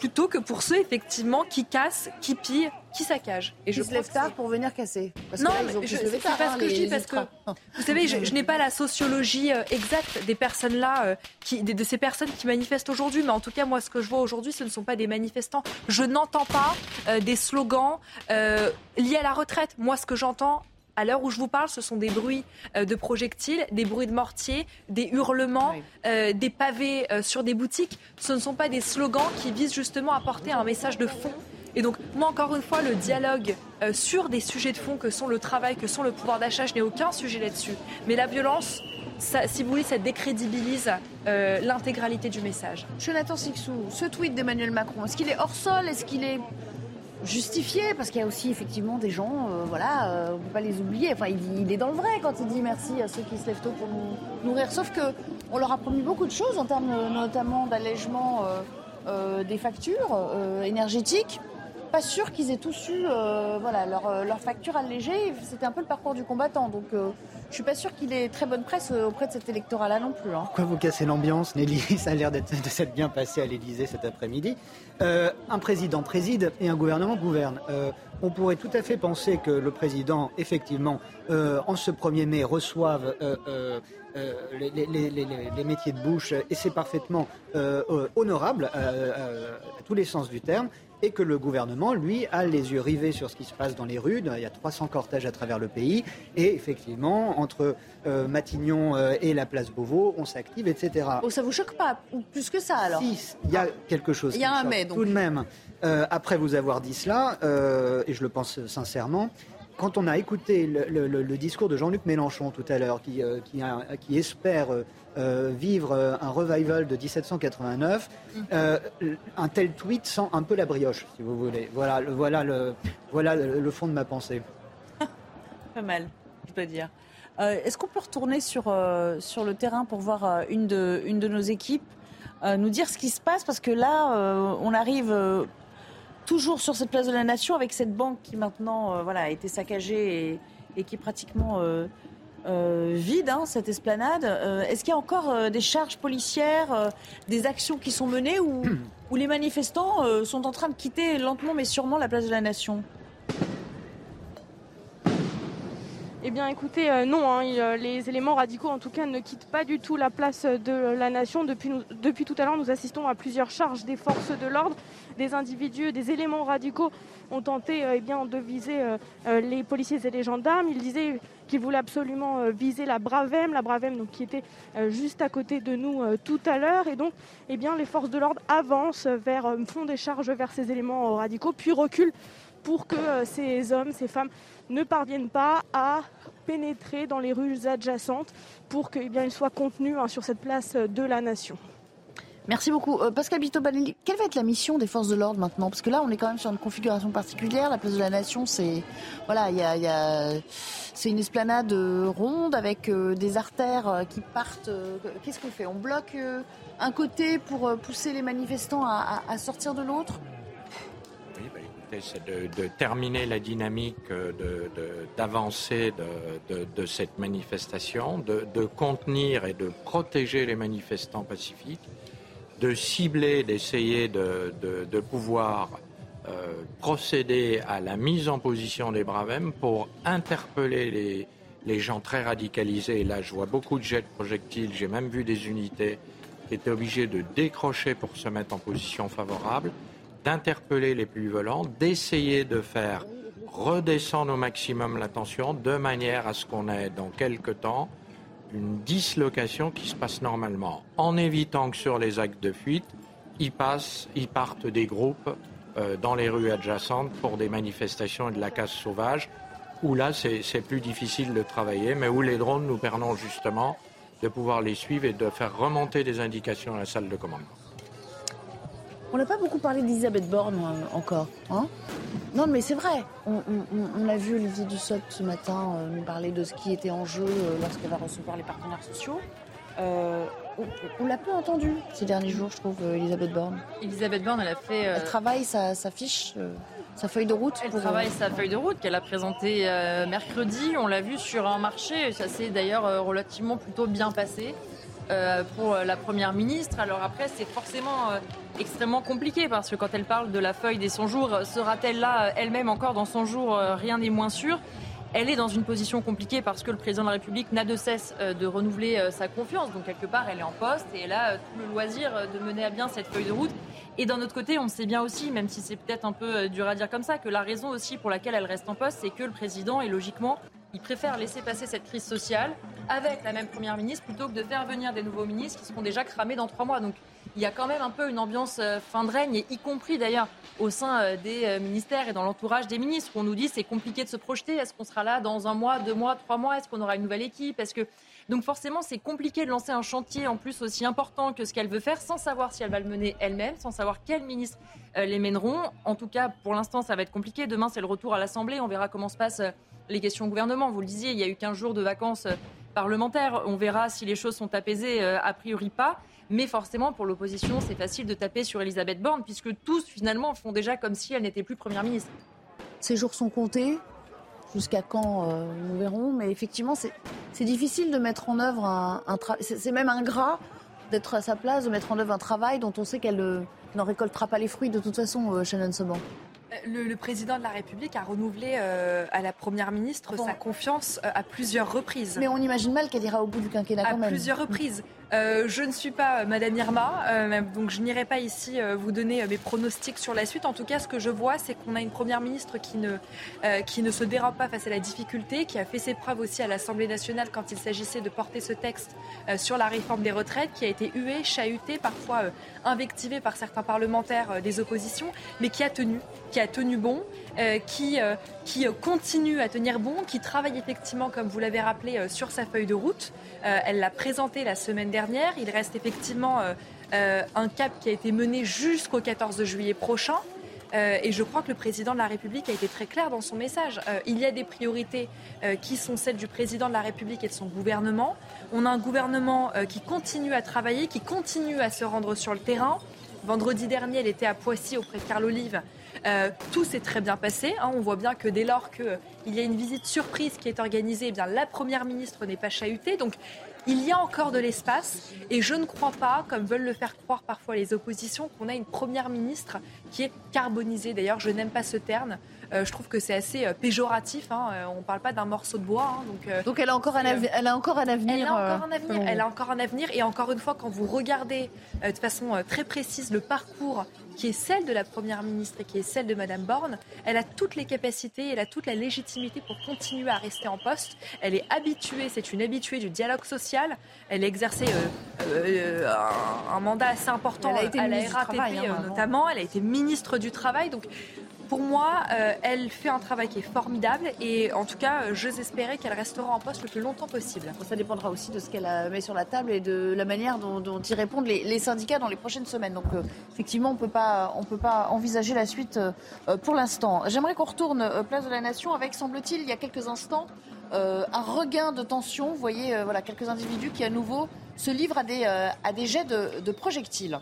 plutôt que pour ceux effectivement qui cassent, qui pillent, qui saccagent. Et je se lèvent tard pour venir casser. non, mais je, c'est pas ce que je dis parce que [laughs] vous savez, je, n'ai pas la sociologie euh, exacte des personnes là, euh, qui, de, ces personnes qui manifestent aujourd'hui, mais en tout cas moi ce que je vois aujourd'hui, ce ne sont pas des manifestants. Je n'entends pas euh, des slogans liés à la retraite. Moi ce que j'entends, à l'heure où je vous parle, ce sont des bruits euh, de projectiles, des bruits de mortiers, des hurlements, euh, des pavés euh, sur des boutiques. Ce ne sont pas des slogans qui visent justement à porter un message de fond. Et donc, moi, encore une fois, le dialogue sur des sujets de fond que sont le travail, que sont le pouvoir d'achat, je n'ai aucun sujet là-dessus. Mais la violence, ça, si vous voulez, ça décrédibilise l'intégralité du message. Jonathan Sixou, ce tweet d'Emmanuel Macron, est-ce qu'il est hors sol? Est-ce qu'il est justifié parce qu'il y a aussi effectivement des gens, euh, voilà, euh, on peut pas les oublier. Enfin, il, est dans le vrai quand il dit merci à ceux qui se lèvent tôt pour nous nourrir. Sauf que on leur a promis beaucoup de choses en termes notamment d'allègement euh, des factures énergétiques. Pas sûr qu'ils aient tous eu, voilà, leur, leur facture allégée. C'était un peu le parcours du combattant. Donc je suis pas sûr qu'il ait très bonne presse euh, auprès de cet électorat-là non plus. Hein. Pourquoi vous cassez l'ambiance, Nelly [laughs] Ça a l'air de s'être bien passé à l'Élysée cet après-midi. Euh, un président préside et un gouvernement gouverne. Euh, on pourrait tout à fait penser que le président, effectivement, en ce 1er mai, reçoive les, métiers de bouche et c'est parfaitement honorable à, tous les sens du terme et que le gouvernement, lui, a les yeux rivés sur ce qui se passe dans les rues. Il y a 300 cortèges à travers le pays. Et effectivement, entre euh, Matignon euh, et la place Beauvau, on s'active, etc. Oh, ça vous choque pas Plus que ça, alors Si, il y a quelque chose Il y a un mais, donc. Tout de même, euh, après vous avoir dit cela, et je le pense sincèrement, quand on a écouté le, discours de Jean-Luc Mélenchon tout à l'heure, qui, qui, qui, espère euh, vivre euh, un revival de 1789, euh, un tel tweet sent un peu la brioche, si vous voulez. Voilà, le, voilà, le, voilà le, fond de ma pensée. [laughs] Pas mal, je dois dire. Est-ce qu'on peut retourner sur, sur le terrain pour voir une de, une de nos équipes nous dire ce qui se passe? Parce que là, on arrive toujours sur cette place de la Nation avec cette banque qui maintenant voilà, a été saccagée et, et qui est pratiquement euh, vide, hein, cette esplanade. Euh, est-ce qu'il y a encore euh, des charges policières, des actions qui sont menées ou, [clears throat] les manifestants sont en train de quitter lentement mais sûrement la place de la Nation? Eh bien, écoutez, euh, non, hein, euh, les éléments radicaux, en tout cas, ne quittent pas du tout la place de la nation. Depuis, tout à l'heure, nous assistons à plusieurs charges des forces de l'ordre. Des individus, des éléments radicaux ont tenté eh bien, de viser les policiers et les gendarmes. Ils disaient qu'ils voulaient absolument viser la Bravem, la Bravem donc, qui était juste à côté de nous tout à l'heure. Et donc, eh les forces de l'ordre avancent vers, font des charges vers ces éléments radicaux, puis reculent pour que ces hommes, ces femmes ne parviennent pas à pénétrer dans les rues adjacentes pour qu'ils eh soient contenus hein, sur cette place de la nation. Merci beaucoup. Euh, Pascal Bito quelle va être la mission des forces de l'ordre maintenant? Parce que là, on est quand même sur une configuration particulière. La place de la Nation, c'est voilà, y c'est une esplanade ronde avec euh, des artères euh, qui partent. Qu'est-ce qu'on fait? On bloque un côté pour pousser les manifestants à sortir de l'autre? C'est de, terminer la dynamique d'avancée de, cette manifestation, de, contenir et de protéger les manifestants pacifiques, de cibler, d'essayer de, pouvoir euh, procéder à la mise en position des Bravem pour interpeller les, les gens très radicalisés. Et là, je vois beaucoup de jets de projectiles, j'ai même vu des unités qui étaient obligées de décrocher pour se mettre en position favorable d'interpeller les plus violents, d'essayer de faire redescendre au maximum la tension de manière à ce qu'on ait dans quelques temps une dislocation qui se passe normalement, en évitant que sur les actes de fuite, ils, passent, ils partent des groupes euh, dans les rues adjacentes pour des manifestations et de la casse sauvage, où là c'est plus difficile de travailler, mais où les drones nous permettent justement de pouvoir les suivre et de faire remonter des indications à la salle de commandement. On n'a pas beaucoup parlé d'Elisabeth Borne euh, encore. Hein? Non, mais c'est vrai. On, a vu Olivier Dussopt ce matin euh, nous parler de ce qui était en jeu euh, lorsqu'elle va recevoir les partenaires sociaux. on, l'a peu entendu ces derniers jours, je trouve, Elisabeth Borne. Elisabeth Borne, elle a fait. Elle travaille sa, fiche. sa feuille de route Elle travaille sa feuille de route qu'elle a présentée mercredi. On l'a vu sur un marché. Ça s'est d'ailleurs relativement plutôt bien passé. Euh, pour la Première ministre. Alors après, c'est forcément euh, extrêmement compliqué parce que quand elle parle de la feuille des 100 jours, sera-t-elle là euh, elle-même encore dans 100 jours Rien n'est moins sûr. Elle est dans une position compliquée parce que le président de la République n'a de cesse de renouveler sa confiance. Donc quelque part, elle est en poste et elle a tout le loisir de mener à bien cette feuille de route. Et d'un autre côté, on sait bien aussi, même si c'est peut-être un peu dur à dire comme ça, que la raison aussi pour laquelle elle reste en poste, c'est que le président est logiquement il préfère laisser passer cette crise sociale avec la même première ministre plutôt que de faire venir des nouveaux ministres qui seront déjà cramés dans trois mois. Donc il y a quand même un peu une ambiance euh, fin de règne, y compris d'ailleurs au sein euh, des euh, ministères et dans l'entourage des ministres. On nous dit c'est compliqué de se projeter. Est-ce qu'on sera là dans un mois, deux mois, trois mois? Est-ce qu'on aura une nouvelle équipe? Est-ce que donc forcément, c'est compliqué de lancer un chantier en plus aussi important que ce qu'elle veut faire sans savoir si elle va le mener elle-même, sans savoir quels ministres les mèneront. En tout cas, pour l'instant, ça va être compliqué. Demain, c'est le retour à l'Assemblée. On verra comment se passent les questions au gouvernement. Vous le disiez, il y a eu 15 jours de vacances euh, parlementaires. On verra si les choses sont apaisées, euh, a priori pas. Mais forcément, pour l'opposition, c'est facile de taper sur Elisabeth Borne, puisque tous, finalement, font déjà comme si elle n'était plus Première ministre. Ces jours sont comptés. Jusqu'à quand, euh, nous verrons. Mais effectivement, c'est difficile de mettre en œuvre un, travail. C'est même ingrat d'être à sa place, de mettre en œuvre un travail dont on sait qu'elle n'en récoltera pas les fruits de toute façon, Shannon Seban. Le, président de la République a renouvelé euh, à la première ministre sa confiance euh, à plusieurs reprises. Mais on imagine mal qu'elle ira au bout du quinquennat quand même. À plusieurs reprises. Euh, je ne suis pas Madame Irma, donc je n'irai pas ici vous donner mes pronostics sur la suite. En tout cas, ce que je vois, c'est qu'on a une première ministre qui ne, qui se dérobe pas face à la difficulté, qui a fait ses preuves aussi à l'Assemblée nationale quand il s'agissait de porter ce texte sur la réforme des retraites, qui a été huée, chahutée, parfois invectivée par certains parlementaires des oppositions, mais qui a tenu, qui a tenu bon, euh, qui, euh, qui continue à tenir bon, qui travaille effectivement, comme vous l'avez rappelé, euh, sur sa feuille de route. elle l'a présenté la semaine dernière. Il reste effectivement un cap qui a été mené jusqu'au 14 juillet prochain. et je crois que le président de la République a été très clair dans son message. il y a des priorités qui sont celles du président de la République et de son gouvernement. On a un gouvernement qui continue à travailler, qui continue à se rendre sur le terrain. Vendredi dernier, elle était à Poissy auprès de Carl Olive euh, tout s'est très bien passé. Hein. On voit bien que dès lors qu'il y a une visite surprise qui est organisée, eh bien, la Première ministre n'est pas chahutée. Donc il y a encore de l'espace et je ne crois pas, comme veulent le faire croire parfois les oppositions, qu'on a une première ministre qui est carbonisée. D'ailleurs, je n'aime pas ce terme. Euh, je trouve que c'est assez euh, péjoratif. Hein. Euh, on ne parle pas d'un morceau de bois. Hein. donc, donc elle, a encore un elle a encore un avenir. Elle a encore un avenir. Elle a encore un avenir. Et encore une fois, quand vous regardez de façon très précise le parcours qui est celle de la Première ministre et qui est celle de Madame Borne, elle a toutes les capacités, elle a toute la légitimité pour continuer à rester en poste. Elle est habituée, c'est une habituée du dialogue social. Elle a exercé un, mandat assez important elle a été à la RATP hein, notamment. Elle a été ministre du Travail. Donc pour moi, euh, elle fait un travail qui est formidable et en tout cas, euh, j'ose espérer qu'elle restera en poste le plus longtemps possible. ça dépendra aussi de ce qu'elle met sur la table et de la manière dont, y répondent les, syndicats dans les prochaines semaines. Donc euh, effectivement, on on peut pas envisager la suite pour l'instant. J'aimerais qu'on retourne place de la Nation avec, semble-t-il, il y a quelques instants, un regain de tension. Vous voyez, voilà, quelques individus qui à nouveau se livrent à des, jets de projectiles.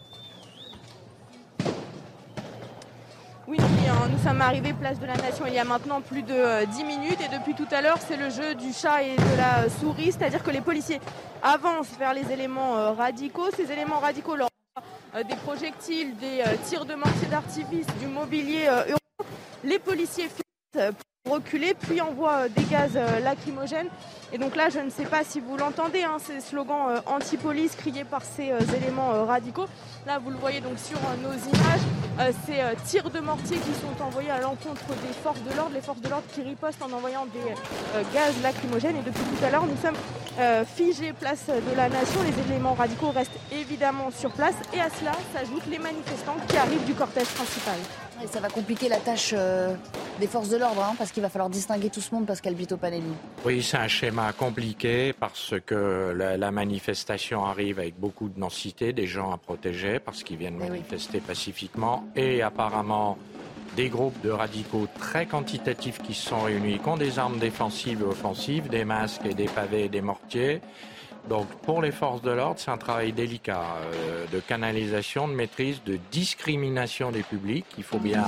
Oui, hein, nous sommes arrivés place de la Nation il y a maintenant plus de 10 euh, minutes et depuis tout à l'heure c'est le jeu du chat et de la souris, c'est-à-dire que les policiers avancent vers les éléments euh, radicaux. Ces éléments radicaux leur euh, des projectiles, des tirs de mortier d'artifice, du mobilier urbain. Les policiers finissent reculer, puis envoient des gaz lacrymogènes. Et donc là, je ne sais pas si vous l'entendez, hein, ces slogans anti-police criés par ces éléments radicaux. Là, vous le voyez donc sur nos images. Euh, ces euh, tirs de mortier qui sont envoyés à l'encontre des forces de l'ordre, les forces de l'ordre qui ripostent en envoyant des euh, gaz lacrymogènes. Et depuis tout à l'heure, nous sommes figés place de la nation. Les éléments radicaux restent évidemment sur place. Et à cela s'ajoutent les manifestants qui arrivent du cortège principal. Et ça va compliquer la tâche des forces de l'ordre, hein, parce qu'il va falloir distinguer tout ce monde, Pascal Bito Panelli. Oui, c'est un schéma compliqué parce que la, manifestation arrive avec beaucoup de densité, des gens à protéger parce qu'ils viennent eh manifester pacifiquement et apparemment des groupes de radicaux très quantitatifs qui se sont réunis, qui ont des armes défensives et offensives, des masques et des pavés et des mortiers. Donc pour les forces de l'ordre, c'est un travail délicat euh, de canalisation, de maîtrise, de discrimination des publics. Il faut bien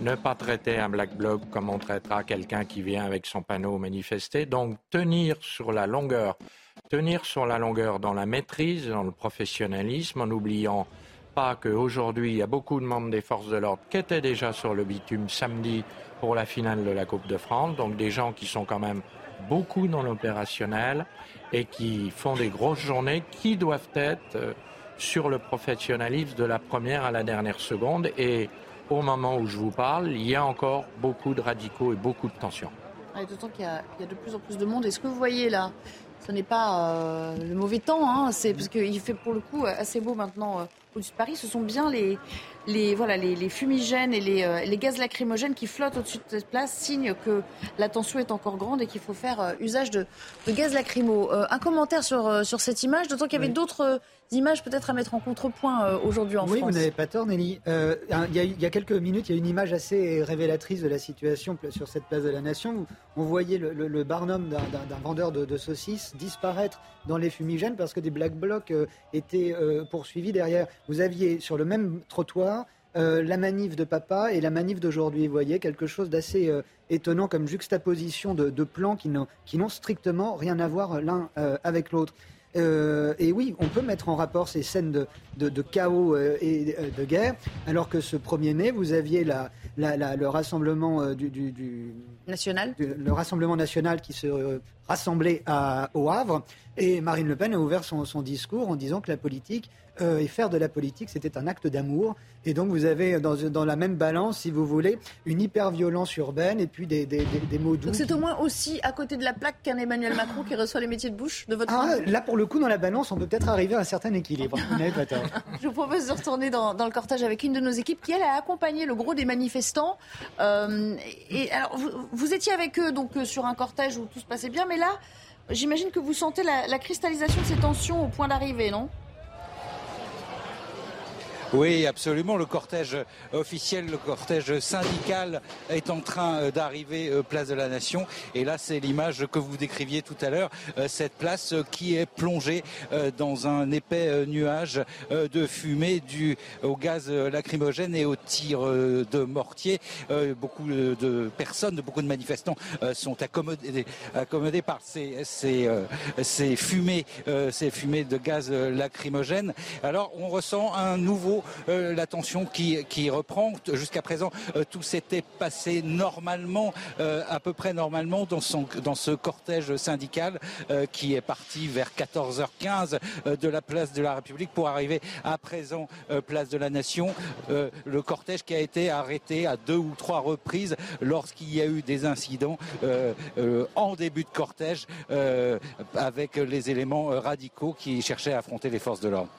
ne pas traiter un black bloc comme on traitera quelqu'un qui vient avec son panneau manifester. Donc tenir sur la longueur, tenir sur la longueur dans la maîtrise, dans le professionnalisme, en n'oubliant pas qu'aujourd'hui, il y a beaucoup de membres des forces de l'ordre qui étaient déjà sur le bitume samedi pour la finale de la Coupe de France. Donc des gens qui sont quand même beaucoup dans l'opérationnel et qui font des grosses journées qui doivent être euh, sur le professionnalisme de la première à la dernière seconde. Et au moment où je vous parle, il y a encore beaucoup de radicaux et beaucoup de tensions. D'autant qu'il y, a de plus en plus de monde. Est-ce que vous voyez là ce n'est pas euh, le mauvais temps, hein, parce qu'il fait pour le coup assez beau maintenant euh, au-dessus de Paris. Ce sont bien les, les, voilà, les, fumigènes et les, euh, les, gaz lacrymogènes qui flottent au-dessus de cette place, signe que la tension est encore grande et qu'il faut faire usage de, de gaz lacrymo. un commentaire sur, sur cette image, d'autant qu'il y avait d'autres images peut-être à mettre en contrepoint euh, aujourd'hui en France. Oui, vous n'avez pas tort, Nelly. Euh, il, y a, quelques minutes, il y a une image assez révélatrice de la situation sur cette place de la Nation où on voyait le, barnum d'un vendeur de, saucisses disparaître dans les fumigènes parce que des black blocs euh, étaient poursuivis derrière. Vous aviez sur le même trottoir la manif de papa et la manif d'aujourd'hui. Vous voyez, quelque chose d'assez étonnant comme juxtaposition de, de plans qui n'ont strictement rien à voir l'un avec l'autre. Euh, et oui, on peut mettre en rapport ces scènes de, chaos euh, et euh, de guerre, alors que ce 1er mai, vous aviez le rassemblement du, national, le rassemblement national qui se rassemblait au Havre, et Marine Le Pen a ouvert son discours en disant que la politique euh, et faire de la politique, c'était un acte d'amour. Et donc vous avez dans, dans, la même balance, si vous voulez, une hyper-violence urbaine et puis des, des, des, mots doux. Donc c'est au moins aussi à côté de la plaque qu'un Emmanuel Macron qui reçoit les métiers de bouche de votre ah, Là, pour le coup, dans la balance, on peut peut-être arriver à un certain équilibre. [laughs] Je vous propose de retourner dans, dans, le cortège avec une de nos équipes qui, elle, a accompagné le gros des manifestants. Euh, et alors, vous, vous, étiez avec eux donc euh, sur un cortège où tout se passait bien, mais là, j'imagine que vous sentez la, la cristallisation de ces tensions au point d'arrivée, non? Oui, absolument. Le cortège officiel, le cortège syndical est en train euh, d'arriver euh, place de la Nation. Et là, c'est l'image que vous décriviez tout à l'heure, euh, cette place qui est plongée dans un épais nuage de fumée dû au gaz lacrymogène et aux tirs de mortier. Beaucoup de personnes, beaucoup de manifestants sont accommodés, accommodés par ces, ces, ces fumées, ces fumées de gaz lacrymogène. Alors, on ressent un nouveau euh, la tension qui, reprend. Jusqu'à présent, euh, tout s'était passé normalement, euh, à peu près normalement, dans, dans ce cortège syndical qui est parti vers 14h15 de la place de la République pour arriver à présent place de la Nation. le cortège qui a été arrêté à deux ou trois reprises lorsqu'il y a eu des incidents en début de cortège avec les éléments radicaux qui cherchaient à affronter les forces de l'ordre.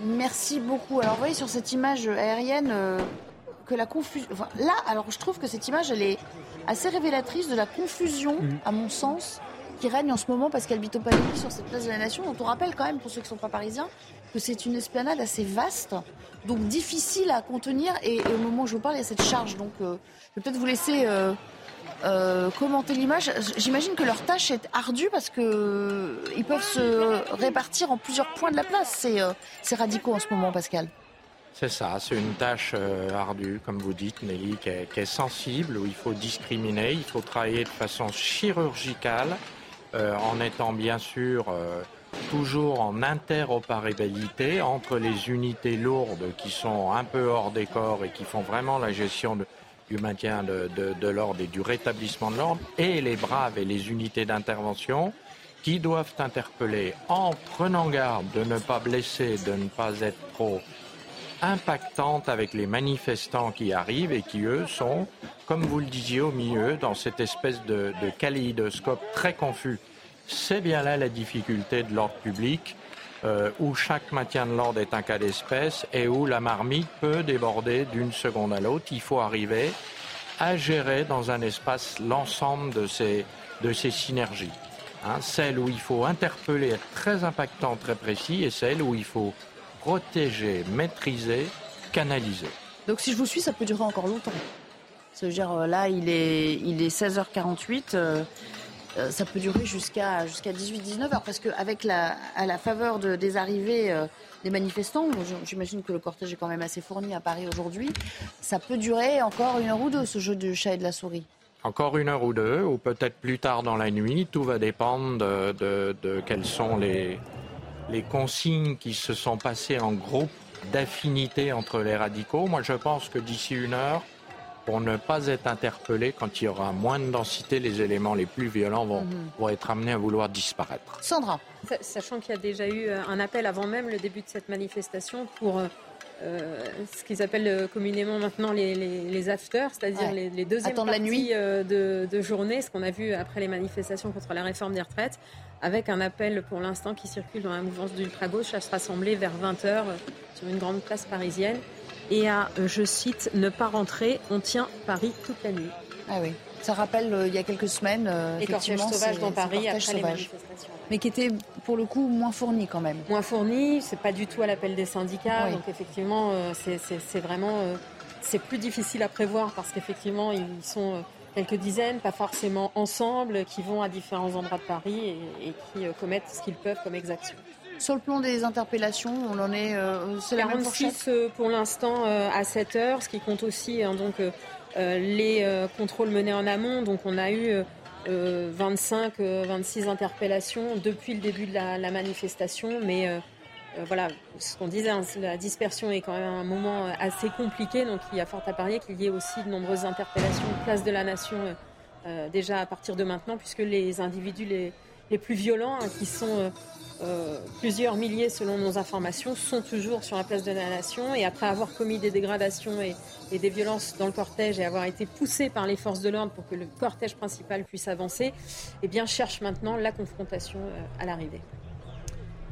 Merci beaucoup. Alors, vous voyez sur cette image aérienne euh, que la confusion. là, alors je trouve que cette image, elle est assez révélatrice de la confusion, mm. à mon sens, qui règne en ce moment parce qu'elle au Palais sur cette place de la Nation, dont on rappelle quand même, pour ceux qui ne sont pas parisiens, que c'est une esplanade assez vaste, donc difficile à contenir. Et, au moment où je vous parle, il y a cette charge. Donc, euh, je vais peut-être vous laisser. Euh, euh, commenter l'image. J'imagine que leur tâche est ardue parce qu'ils euh, peuvent se répartir en plusieurs points de la place, ces, euh, radicaux en ce moment, Pascal. C'est ça, c'est une tâche ardue, comme vous dites, Nelly, qui est, sensible, où il faut discriminer, il faut travailler de façon chirurgicale, en étant bien sûr toujours en interopérabilité entre les unités lourdes qui sont un peu hors des corps et qui font vraiment la gestion de, du maintien de, l'ordre et du rétablissement de l'ordre, et les braves et les unités d'intervention qui doivent interpeller en prenant garde de ne pas blesser, de ne pas être trop impactantes avec les manifestants qui arrivent et qui, eux, sont, comme vous le disiez, au milieu, dans cette espèce de, de kaléidoscope très confus. C'est bien là la difficulté de l'ordre public euh, où chaque maintien de l'ordre est un cas d'espèce et où la marmite peut déborder d'une seconde à l'autre. Il faut arriver à gérer dans un espace l'ensemble de ces, de ces synergies. Hein, celle où il faut interpeller, être très impactant, très précis, et celle où il faut protéger, maîtriser, canaliser. Donc si je vous suis, ça peut durer encore longtemps. C'est-à-dire euh, là, il est, il est 16h48. Euh, ça peut durer jusqu'à jusqu'à 18-19 heures parce qu'avec la, à la faveur de, des arrivées euh, des manifestants, j'imagine que le cortège est quand même assez fourni à Paris aujourd'hui, ça peut durer encore une heure ou deux ce jeu du chat et de la souris. Encore une heure ou deux, ou peut-être plus tard dans la nuit, tout va dépendre de, de, de quelles sont les, les consignes qui se sont passées en groupe d'affinité entre les radicaux. Moi, je pense que d'ici une heure, pour ne pas être interpellé quand il y aura moins de densité, les éléments les plus violents vont, mhm. vont être amenés à vouloir disparaître. Sandra. Sachant qu'il y a déjà eu euh, un appel avant même le début de cette manifestation pour euh, euh, ce qu'ils appellent communément maintenant les, les, afters, c'est-à-dire les, les, deuxièmes parties la nuit. de, de, journée, ce qu'on a vu après les manifestations contre la réforme des retraites, avec un appel pour l'instant qui circule dans la mouvance d'ultra-gauche à se rassembler vers 20h sur une grande place parisienne et à, euh, je cite, ne pas rentrer, on tient Paris toute la nuit. Ah oui. Ça rappelle euh, il y a quelques semaines. Euh, les cortèges sauvages dans Paris après les manifestations. Mais qui était pour le coup moins fourni quand même. Moins fourni, c'est pas du tout à l'appel des syndicats. Donc effectivement, c'est vraiment c'est plus difficile à prévoir parce qu'effectivement ils sont quelques dizaines, pas forcément ensemble, qui vont à différents endroits de Paris et, et qui commettent ce qu'ils peuvent comme exaction. Sur le plan des interpellations, on en est. Euh, c'est la 46 euh, pour l'instant euh, à 7 heures, ce qui compte aussi hein, donc, les contrôles menés en amont. Donc on a eu 25, 26 interpellations depuis le début de la, manifestation, mais voilà, ce qu'on disait, hein, la dispersion est quand même un moment assez compliqué, donc il y a fort à parier qu'il y ait aussi de nombreuses interpellations place de la nation déjà à partir de maintenant, puisque les individus les, plus violents, hein, qui sont euh, plusieurs milliers selon nos informations, sont toujours sur la place de la Nation et après avoir commis des dégradations et, des violences dans le cortège et avoir été poussés par les forces de l'ordre pour que le cortège principal puisse avancer, eh bien cherchent maintenant la confrontation euh, à l'arrivée.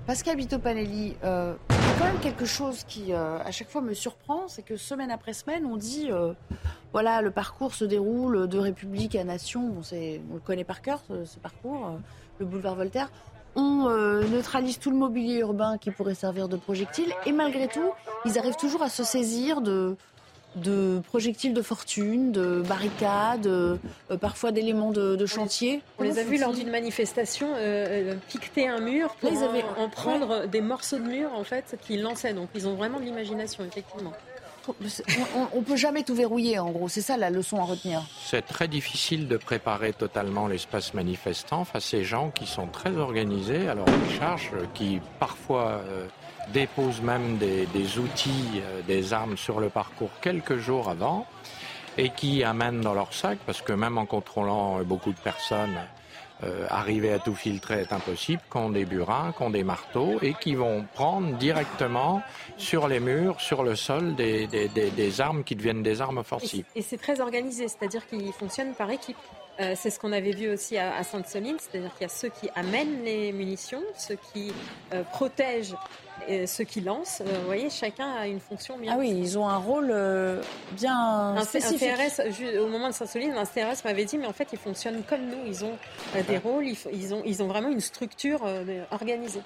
Pascal Vito-Panelli, euh, il y a quand même quelque chose qui à chaque fois me surprend, c'est que semaine après semaine, on dit voilà, le parcours se déroule de République à Nation. on le connaît par cœur, ce, ce parcours, le boulevard Voltaire on euh, neutralise tout le mobilier urbain qui pourrait servir de projectile, et malgré tout, ils arrivent toujours à se saisir de, de projectiles de fortune, de barricades, euh, parfois d'éléments de, chantier. On les a vus lors d'une manifestation euh, piqueter un mur pour ils avaient... en, prendre des morceaux de mur en fait qu'ils lançaient. Donc ils ont vraiment de l'imagination effectivement. On ne peut jamais tout verrouiller, en gros. C'est ça la leçon à retenir. C'est très difficile de préparer totalement l'espace manifestant face à ces gens qui sont très organisés, alors ils chargent, qui parfois euh, déposent même des, outils, euh, des armes sur le parcours quelques jours avant et qui amènent dans leur sac, parce que même en contrôlant euh, beaucoup de personnes, euh, arriver à tout filtrer est impossible, qu'ont des burins, qu'ont des marteaux et qui vont prendre directement sur les murs, sur le sol, des, des, des, armes qui deviennent des armes offensives. Et c'est très organisé, c'est-à-dire qu'ils fonctionnent par équipe. Euh, c'est ce qu'on avait vu aussi à, Sainte-Soline, c'est-à-dire qu'il y a ceux qui amènent les munitions, ceux qui euh, protègent et ceux qui lancent. Euh, vous voyez, chacun a une fonction bien. Ah oui, ils ont un rôle bien un, spécifique. CRS, au moment de Sainte-Soline, un CRS m'avait dit, mais en fait, ils fonctionnent comme nous. Ils ont des rôles, ils, ont, ils ont vraiment une structure organisée.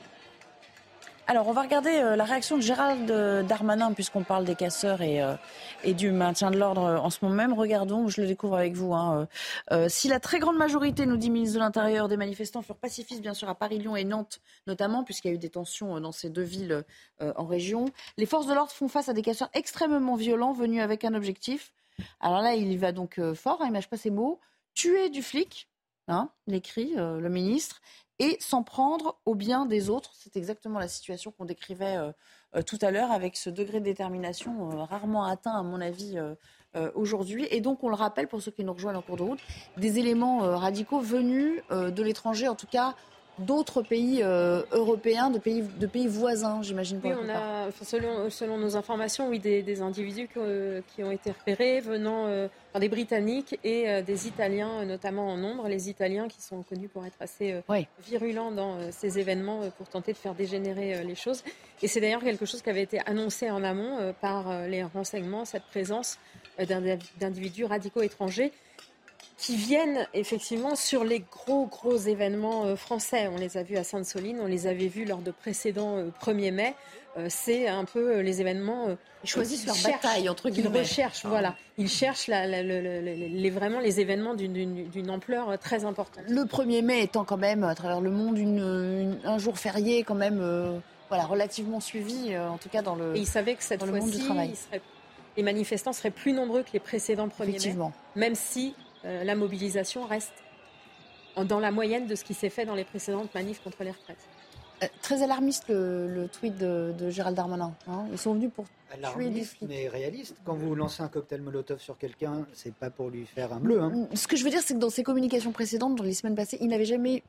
Alors, on va regarder euh, la réaction de Gérald euh, Darmanin, puisqu'on parle des casseurs et, euh, du maintien de l'ordre en ce moment même. Regardons, je le découvre avec vous. Hein, si la très grande majorité, nous dit ministre de l'Intérieur, des manifestants furent pacifistes, bien sûr, à Paris, Lyon et Nantes, notamment, puisqu'il y a eu des tensions dans ces deux villes en région, les forces de l'ordre font face à des casseurs extrêmement violents, venus avec un objectif. Alors là, il y va donc fort, hein, il mâche pas ses mots. Tuer du flic, hein, l'écrit le ministre, et s'en prendre au bien des autres. C'est exactement la situation qu'on décrivait euh, euh, tout à l'heure avec ce degré de détermination euh, rarement atteint, à mon avis, aujourd'hui. Et donc, on le rappelle pour ceux qui nous rejoignent en cours de route, des éléments radicaux venus de l'étranger, en tout cas d'autres pays euh, européens, de pays, de pays voisins, j'imagine. Oui, on a, selon, selon nos informations, oui, des, individus qui, ont été repérés venant euh, des Britanniques et euh, des Italiens, notamment en nombre. Les Italiens qui sont connus pour être assez virulents dans ces événements pour tenter de faire dégénérer les choses. Et c'est d'ailleurs quelque chose qui avait été annoncé en amont par les renseignements, cette présence d'individus radicaux étrangers qui viennent effectivement sur les gros, gros événements euh, français. On les a vus à Sainte-Soline, on les avait vus lors de précédents 1er euh, mai. Euh, c'est un peu les événements. ils choisissent leur bataille, entre guillemets. Ils recherchent, ah. voilà. Ils cherchent les, vraiment les événements d'une ampleur très importante. Le 1er mai étant quand même, à travers le monde, un jour férié quand même voilà, relativement suivi, en tout cas dans le, Et ils savaient que cette fois-ci, les manifestants seraient plus nombreux que les précédents 1er mai. Même si euh, la mobilisation reste dans la moyenne de ce qui s'est fait dans les précédentes manifs contre les retraites. Euh, très alarmiste le, tweet de, Gérald Darmanin. Hein. Ils sont venus pour tuer des flics. mais réaliste. Quand vous lancez un cocktail Molotov sur quelqu'un, c'est pas pour lui faire un bleu. Hein. Mm, ce que je veux dire, c'est que dans ses communications précédentes, dans les semaines passées, il n'avait jamais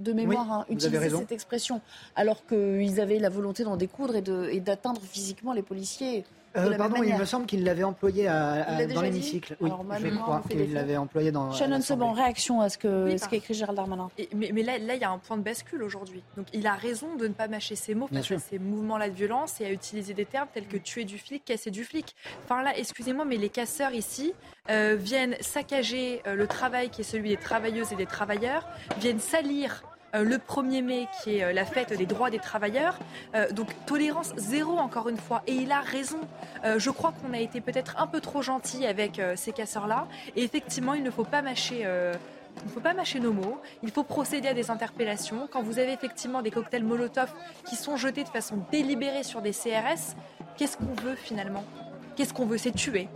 de mémoire hein, utilisé cette expression, alors qu'ils avaient la volonté d'en découdre et d'atteindre physiquement les policiers. Euh, pardon, il me semble qu'il l'avait employé dans l'hémicycle. Oui, je crois qu'il l'avait employé dans. Shannon Seban, réaction à ce que ce qu'écrit Gérald Darmanin. mais, là, là, il y a un point de bascule aujourd'hui. Donc, il a raison de ne pas mâcher ses mots face à ces mouvements-là de violence et à utiliser des termes tels que tuer du flic, casser du flic. Enfin là, excusez-moi, mais les casseurs ici euh, viennent saccager euh, le travail qui est celui des travailleuses et des travailleurs, viennent salir euh, le 1er mai, qui est euh, la fête des droits des travailleurs. Euh, donc tolérance zéro, encore une fois. Et il a raison. je crois qu'on a été peut-être un peu trop gentil avec ces casseurs-là. Et effectivement, il ne faut pas mâcher. Il ne faut pas mâcher nos mots, il faut procéder à des interpellations. Quand vous avez effectivement des cocktails Molotov qui sont jetés de façon délibérée sur des CRS, qu'est-ce qu'on veut finalement? Qu'est-ce qu'on veut? C'est tuer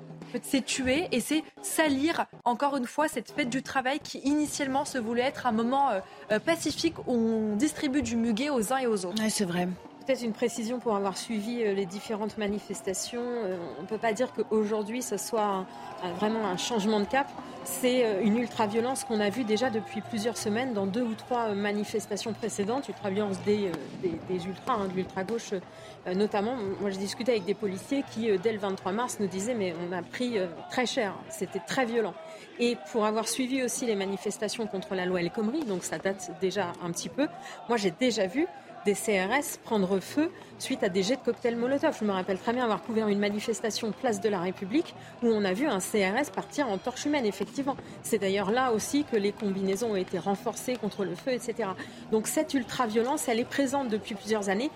c'est tuer et c'est salir, encore une fois, cette fête du travail qui initialement se voulait être un moment euh, euh, pacifique où on distribue du muguet aux uns et aux autres. C'est vrai peut-être une précision pour avoir suivi euh, les différentes manifestations. On ne peut pas dire qu'aujourd'hui, ce soit vraiment un changement de cap. C'est une ultra-violence qu'on a vue déjà depuis plusieurs semaines dans deux ou trois manifestations précédentes. Ultra-violence des, des, ultras, hein, de l'ultra-gauche euh, notamment, moi j'ai discuté avec des policiers qui, euh, dès le 23 mars, nous disaient mais on a pris euh, très cher, c'était très violent. Et pour avoir suivi aussi les manifestations contre la loi El Khomri, donc ça date déjà un petit peu, moi j'ai déjà vu des CRS prendre feu suite à des jets de cocktails Molotov. Je me rappelle très bien avoir couvert une manifestation place de la République où on a vu un CRS partir en torche humaine, effectivement. C'est d'ailleurs là aussi que les combinaisons ont été renforcées contre le feu, etc. Donc cette ultra-violence, elle est présente depuis plusieurs années.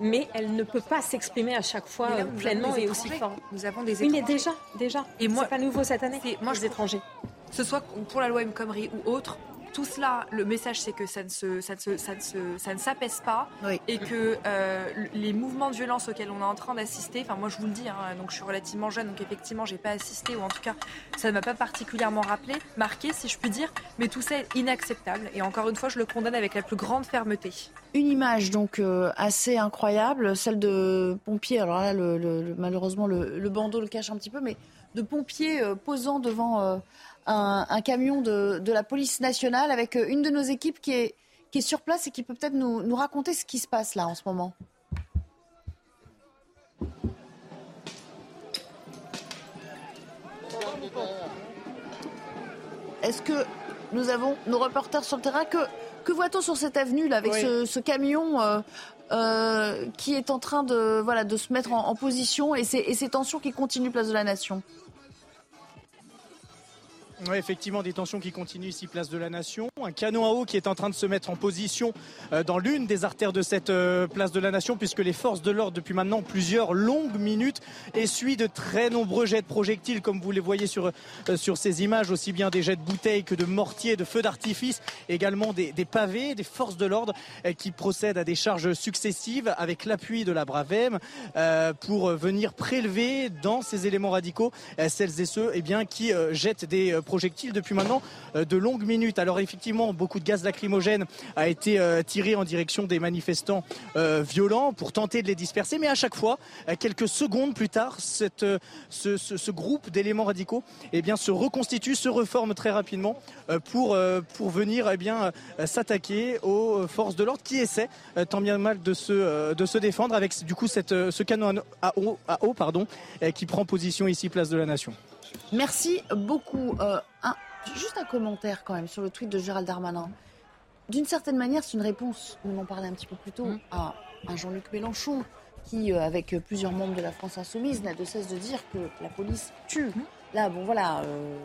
Mais elle ne peut pas s'exprimer à chaque fois euh, pleinement et aussi fort. Nous avons des étrangers. Oui, mais déjà, déjà. Et moi, pas nouveau cette année. Moi, les étrangers. Ce soit pour la loi M. ou autre, tout cela, le message, c'est que ça ne, se, ça, ne ça, ne ça ne s'apaise pas et que euh, les mouvements de violence auxquels on est en train d'assister, enfin moi je vous le dis, hein, donc je suis relativement jeune, donc effectivement j'ai pas assisté ou en tout cas ça ne m'a pas particulièrement rappelé, marqué si je puis dire, mais tout ça est inacceptable et encore une fois je le condamne avec la plus grande fermeté. Une image donc euh, assez incroyable, celle de pompiers. Alors là, le, malheureusement le, bandeau le cache un petit peu, mais de pompiers euh, posant devant un, camion de, la police nationale avec euh, une de nos équipes qui est, qui est sur place et qui peut peut-être nous, nous raconter ce qui se passe là en ce moment. Est-ce que nous avons nos reporters sur le terrain? Que, que voit-on sur cette avenue là avec ce, camion euh, euh, qui est en train de, voilà, de se mettre en, position et ces tensions qui continuent place de la Nation? Oui, effectivement, des tensions qui continuent ici, place de la Nation. Un canon à eau qui est en train de se mettre en position euh, dans l'une des artères de cette euh, place de la Nation, puisque les forces de l'ordre, depuis maintenant plusieurs longues minutes, essuient de très nombreux jets de projectiles, comme vous les voyez sur, euh, sur ces images, aussi bien des jets de bouteilles que de mortiers, de feux d'artifice, également des, des, pavés, des forces de l'ordre qui procèdent à des charges successives avec l'appui de la Bravem pour venir prélever dans ces éléments radicaux celles et ceux eh bien, qui jettent des projectiles depuis maintenant euh, de longues minutes. Alors effectivement, beaucoup de gaz lacrymogène a été euh, tiré en direction des manifestants euh, violents pour tenter de les disperser, mais à chaque fois, quelques secondes plus tard, ce, groupe d'éléments radicaux eh bien, se reconstitue, se reforme très rapidement pour, pour venir eh s'attaquer aux forces de l'ordre qui essaient tant bien mal de se, de se défendre avec du coup cette, ce canon à eau, à eau pardon, qui prend position ici, place de la Nation. Merci beaucoup. Euh, juste un commentaire quand même sur le tweet de Gérald Darmanin. D'une certaine manière, c'est une réponse, on en parlait un petit peu plus tôt, mm. à, Jean-Luc Mélenchon, qui, euh, avec plusieurs membres de la France Insoumise, n'a de cesse de dire que la police tue. Mm. Là, bon, voilà, euh,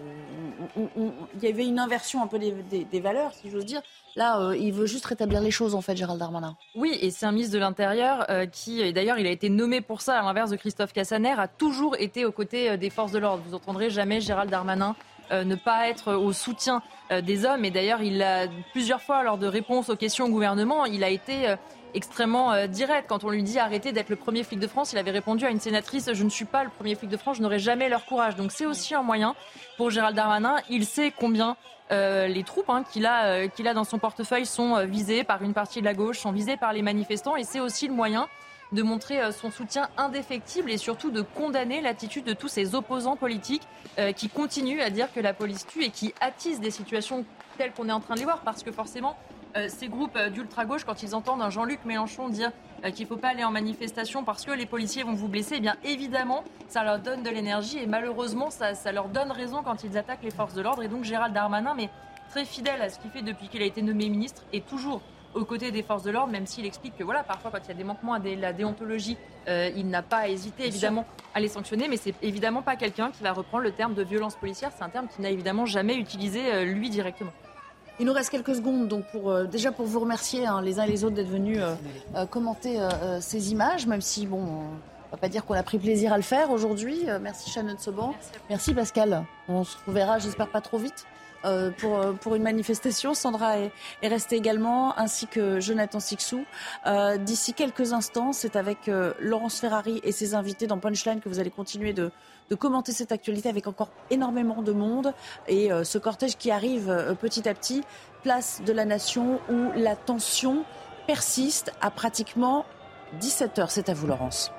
il y avait une inversion un peu des valeurs, si j'ose dire. Là, euh, il veut juste rétablir les choses, en fait, Gérald Darmanin. Oui, et c'est un ministre de l'Intérieur euh, qui, d'ailleurs, il a été nommé pour ça, à l'inverse de Christophe Cassaner, a toujours été aux côtés euh, des forces de l'ordre. Vous entendrez jamais Gérald Darmanin ne pas être au soutien des hommes. Et d'ailleurs, il a plusieurs fois, lors de réponses aux questions au gouvernement, il a été extrêmement direct. Quand on lui dit arrêtez d'être le premier flic de France, il avait répondu à une sénatrice Je ne suis pas le premier flic de France, je n'aurai jamais leur courage. Donc c'est aussi un moyen pour Gérald Darmanin. Il sait combien euh, les troupes hein, qu'il a, euh, qu'il a dans son portefeuille sont euh, visées par une partie de la gauche, sont visées par les manifestants. Et c'est aussi le moyen de montrer son soutien indéfectible et surtout de condamner l'attitude de tous ces opposants politiques qui continuent à dire que la police tue et qui attisent des situations telles qu'on est en train de les voir. Parce que forcément ces groupes d'ultra-gauche, quand ils entendent un Jean-Luc Mélenchon dire euh, qu'il ne faut pas aller en manifestation parce que les policiers vont vous blesser, eh bien évidemment, ça leur donne de l'énergie et malheureusement, ça, leur donne raison quand ils attaquent les forces de l'ordre. Et donc Gérald Darmanin, mais très fidèle à ce qu'il fait depuis qu'il a été nommé ministre, est toujours aux côtés des forces de l'ordre, même s'il explique que voilà, parfois quand il y a des manquements à la déontologie, euh, il n'a pas hésité évidemment à les sanctionner, mais c'est évidemment pas quelqu'un qui va reprendre le terme de violence policière. C'est un terme qu'il n'a évidemment jamais utilisé euh, lui directement. Il nous reste quelques secondes, donc pour, euh, déjà pour vous remercier hein, les uns et les autres d'être venus euh, euh, commenter ces images, même si bon, on va pas dire qu'on a pris plaisir à le faire aujourd'hui. merci Shannon Soban, merci, Pascal. On se reverra, j'espère pas trop vite. pour, pour une manifestation. Sandra est, est, restée également, ainsi que Jonathan Sixou. D'ici quelques instants, c'est avec Laurence Ferrari et ses invités dans Punchline que vous allez continuer de, de commenter cette actualité avec encore énormément de monde et euh, ce cortège qui arrive euh, petit à petit, place de la Nation où la tension persiste à pratiquement 17 heures. C'est à vous, Laurence.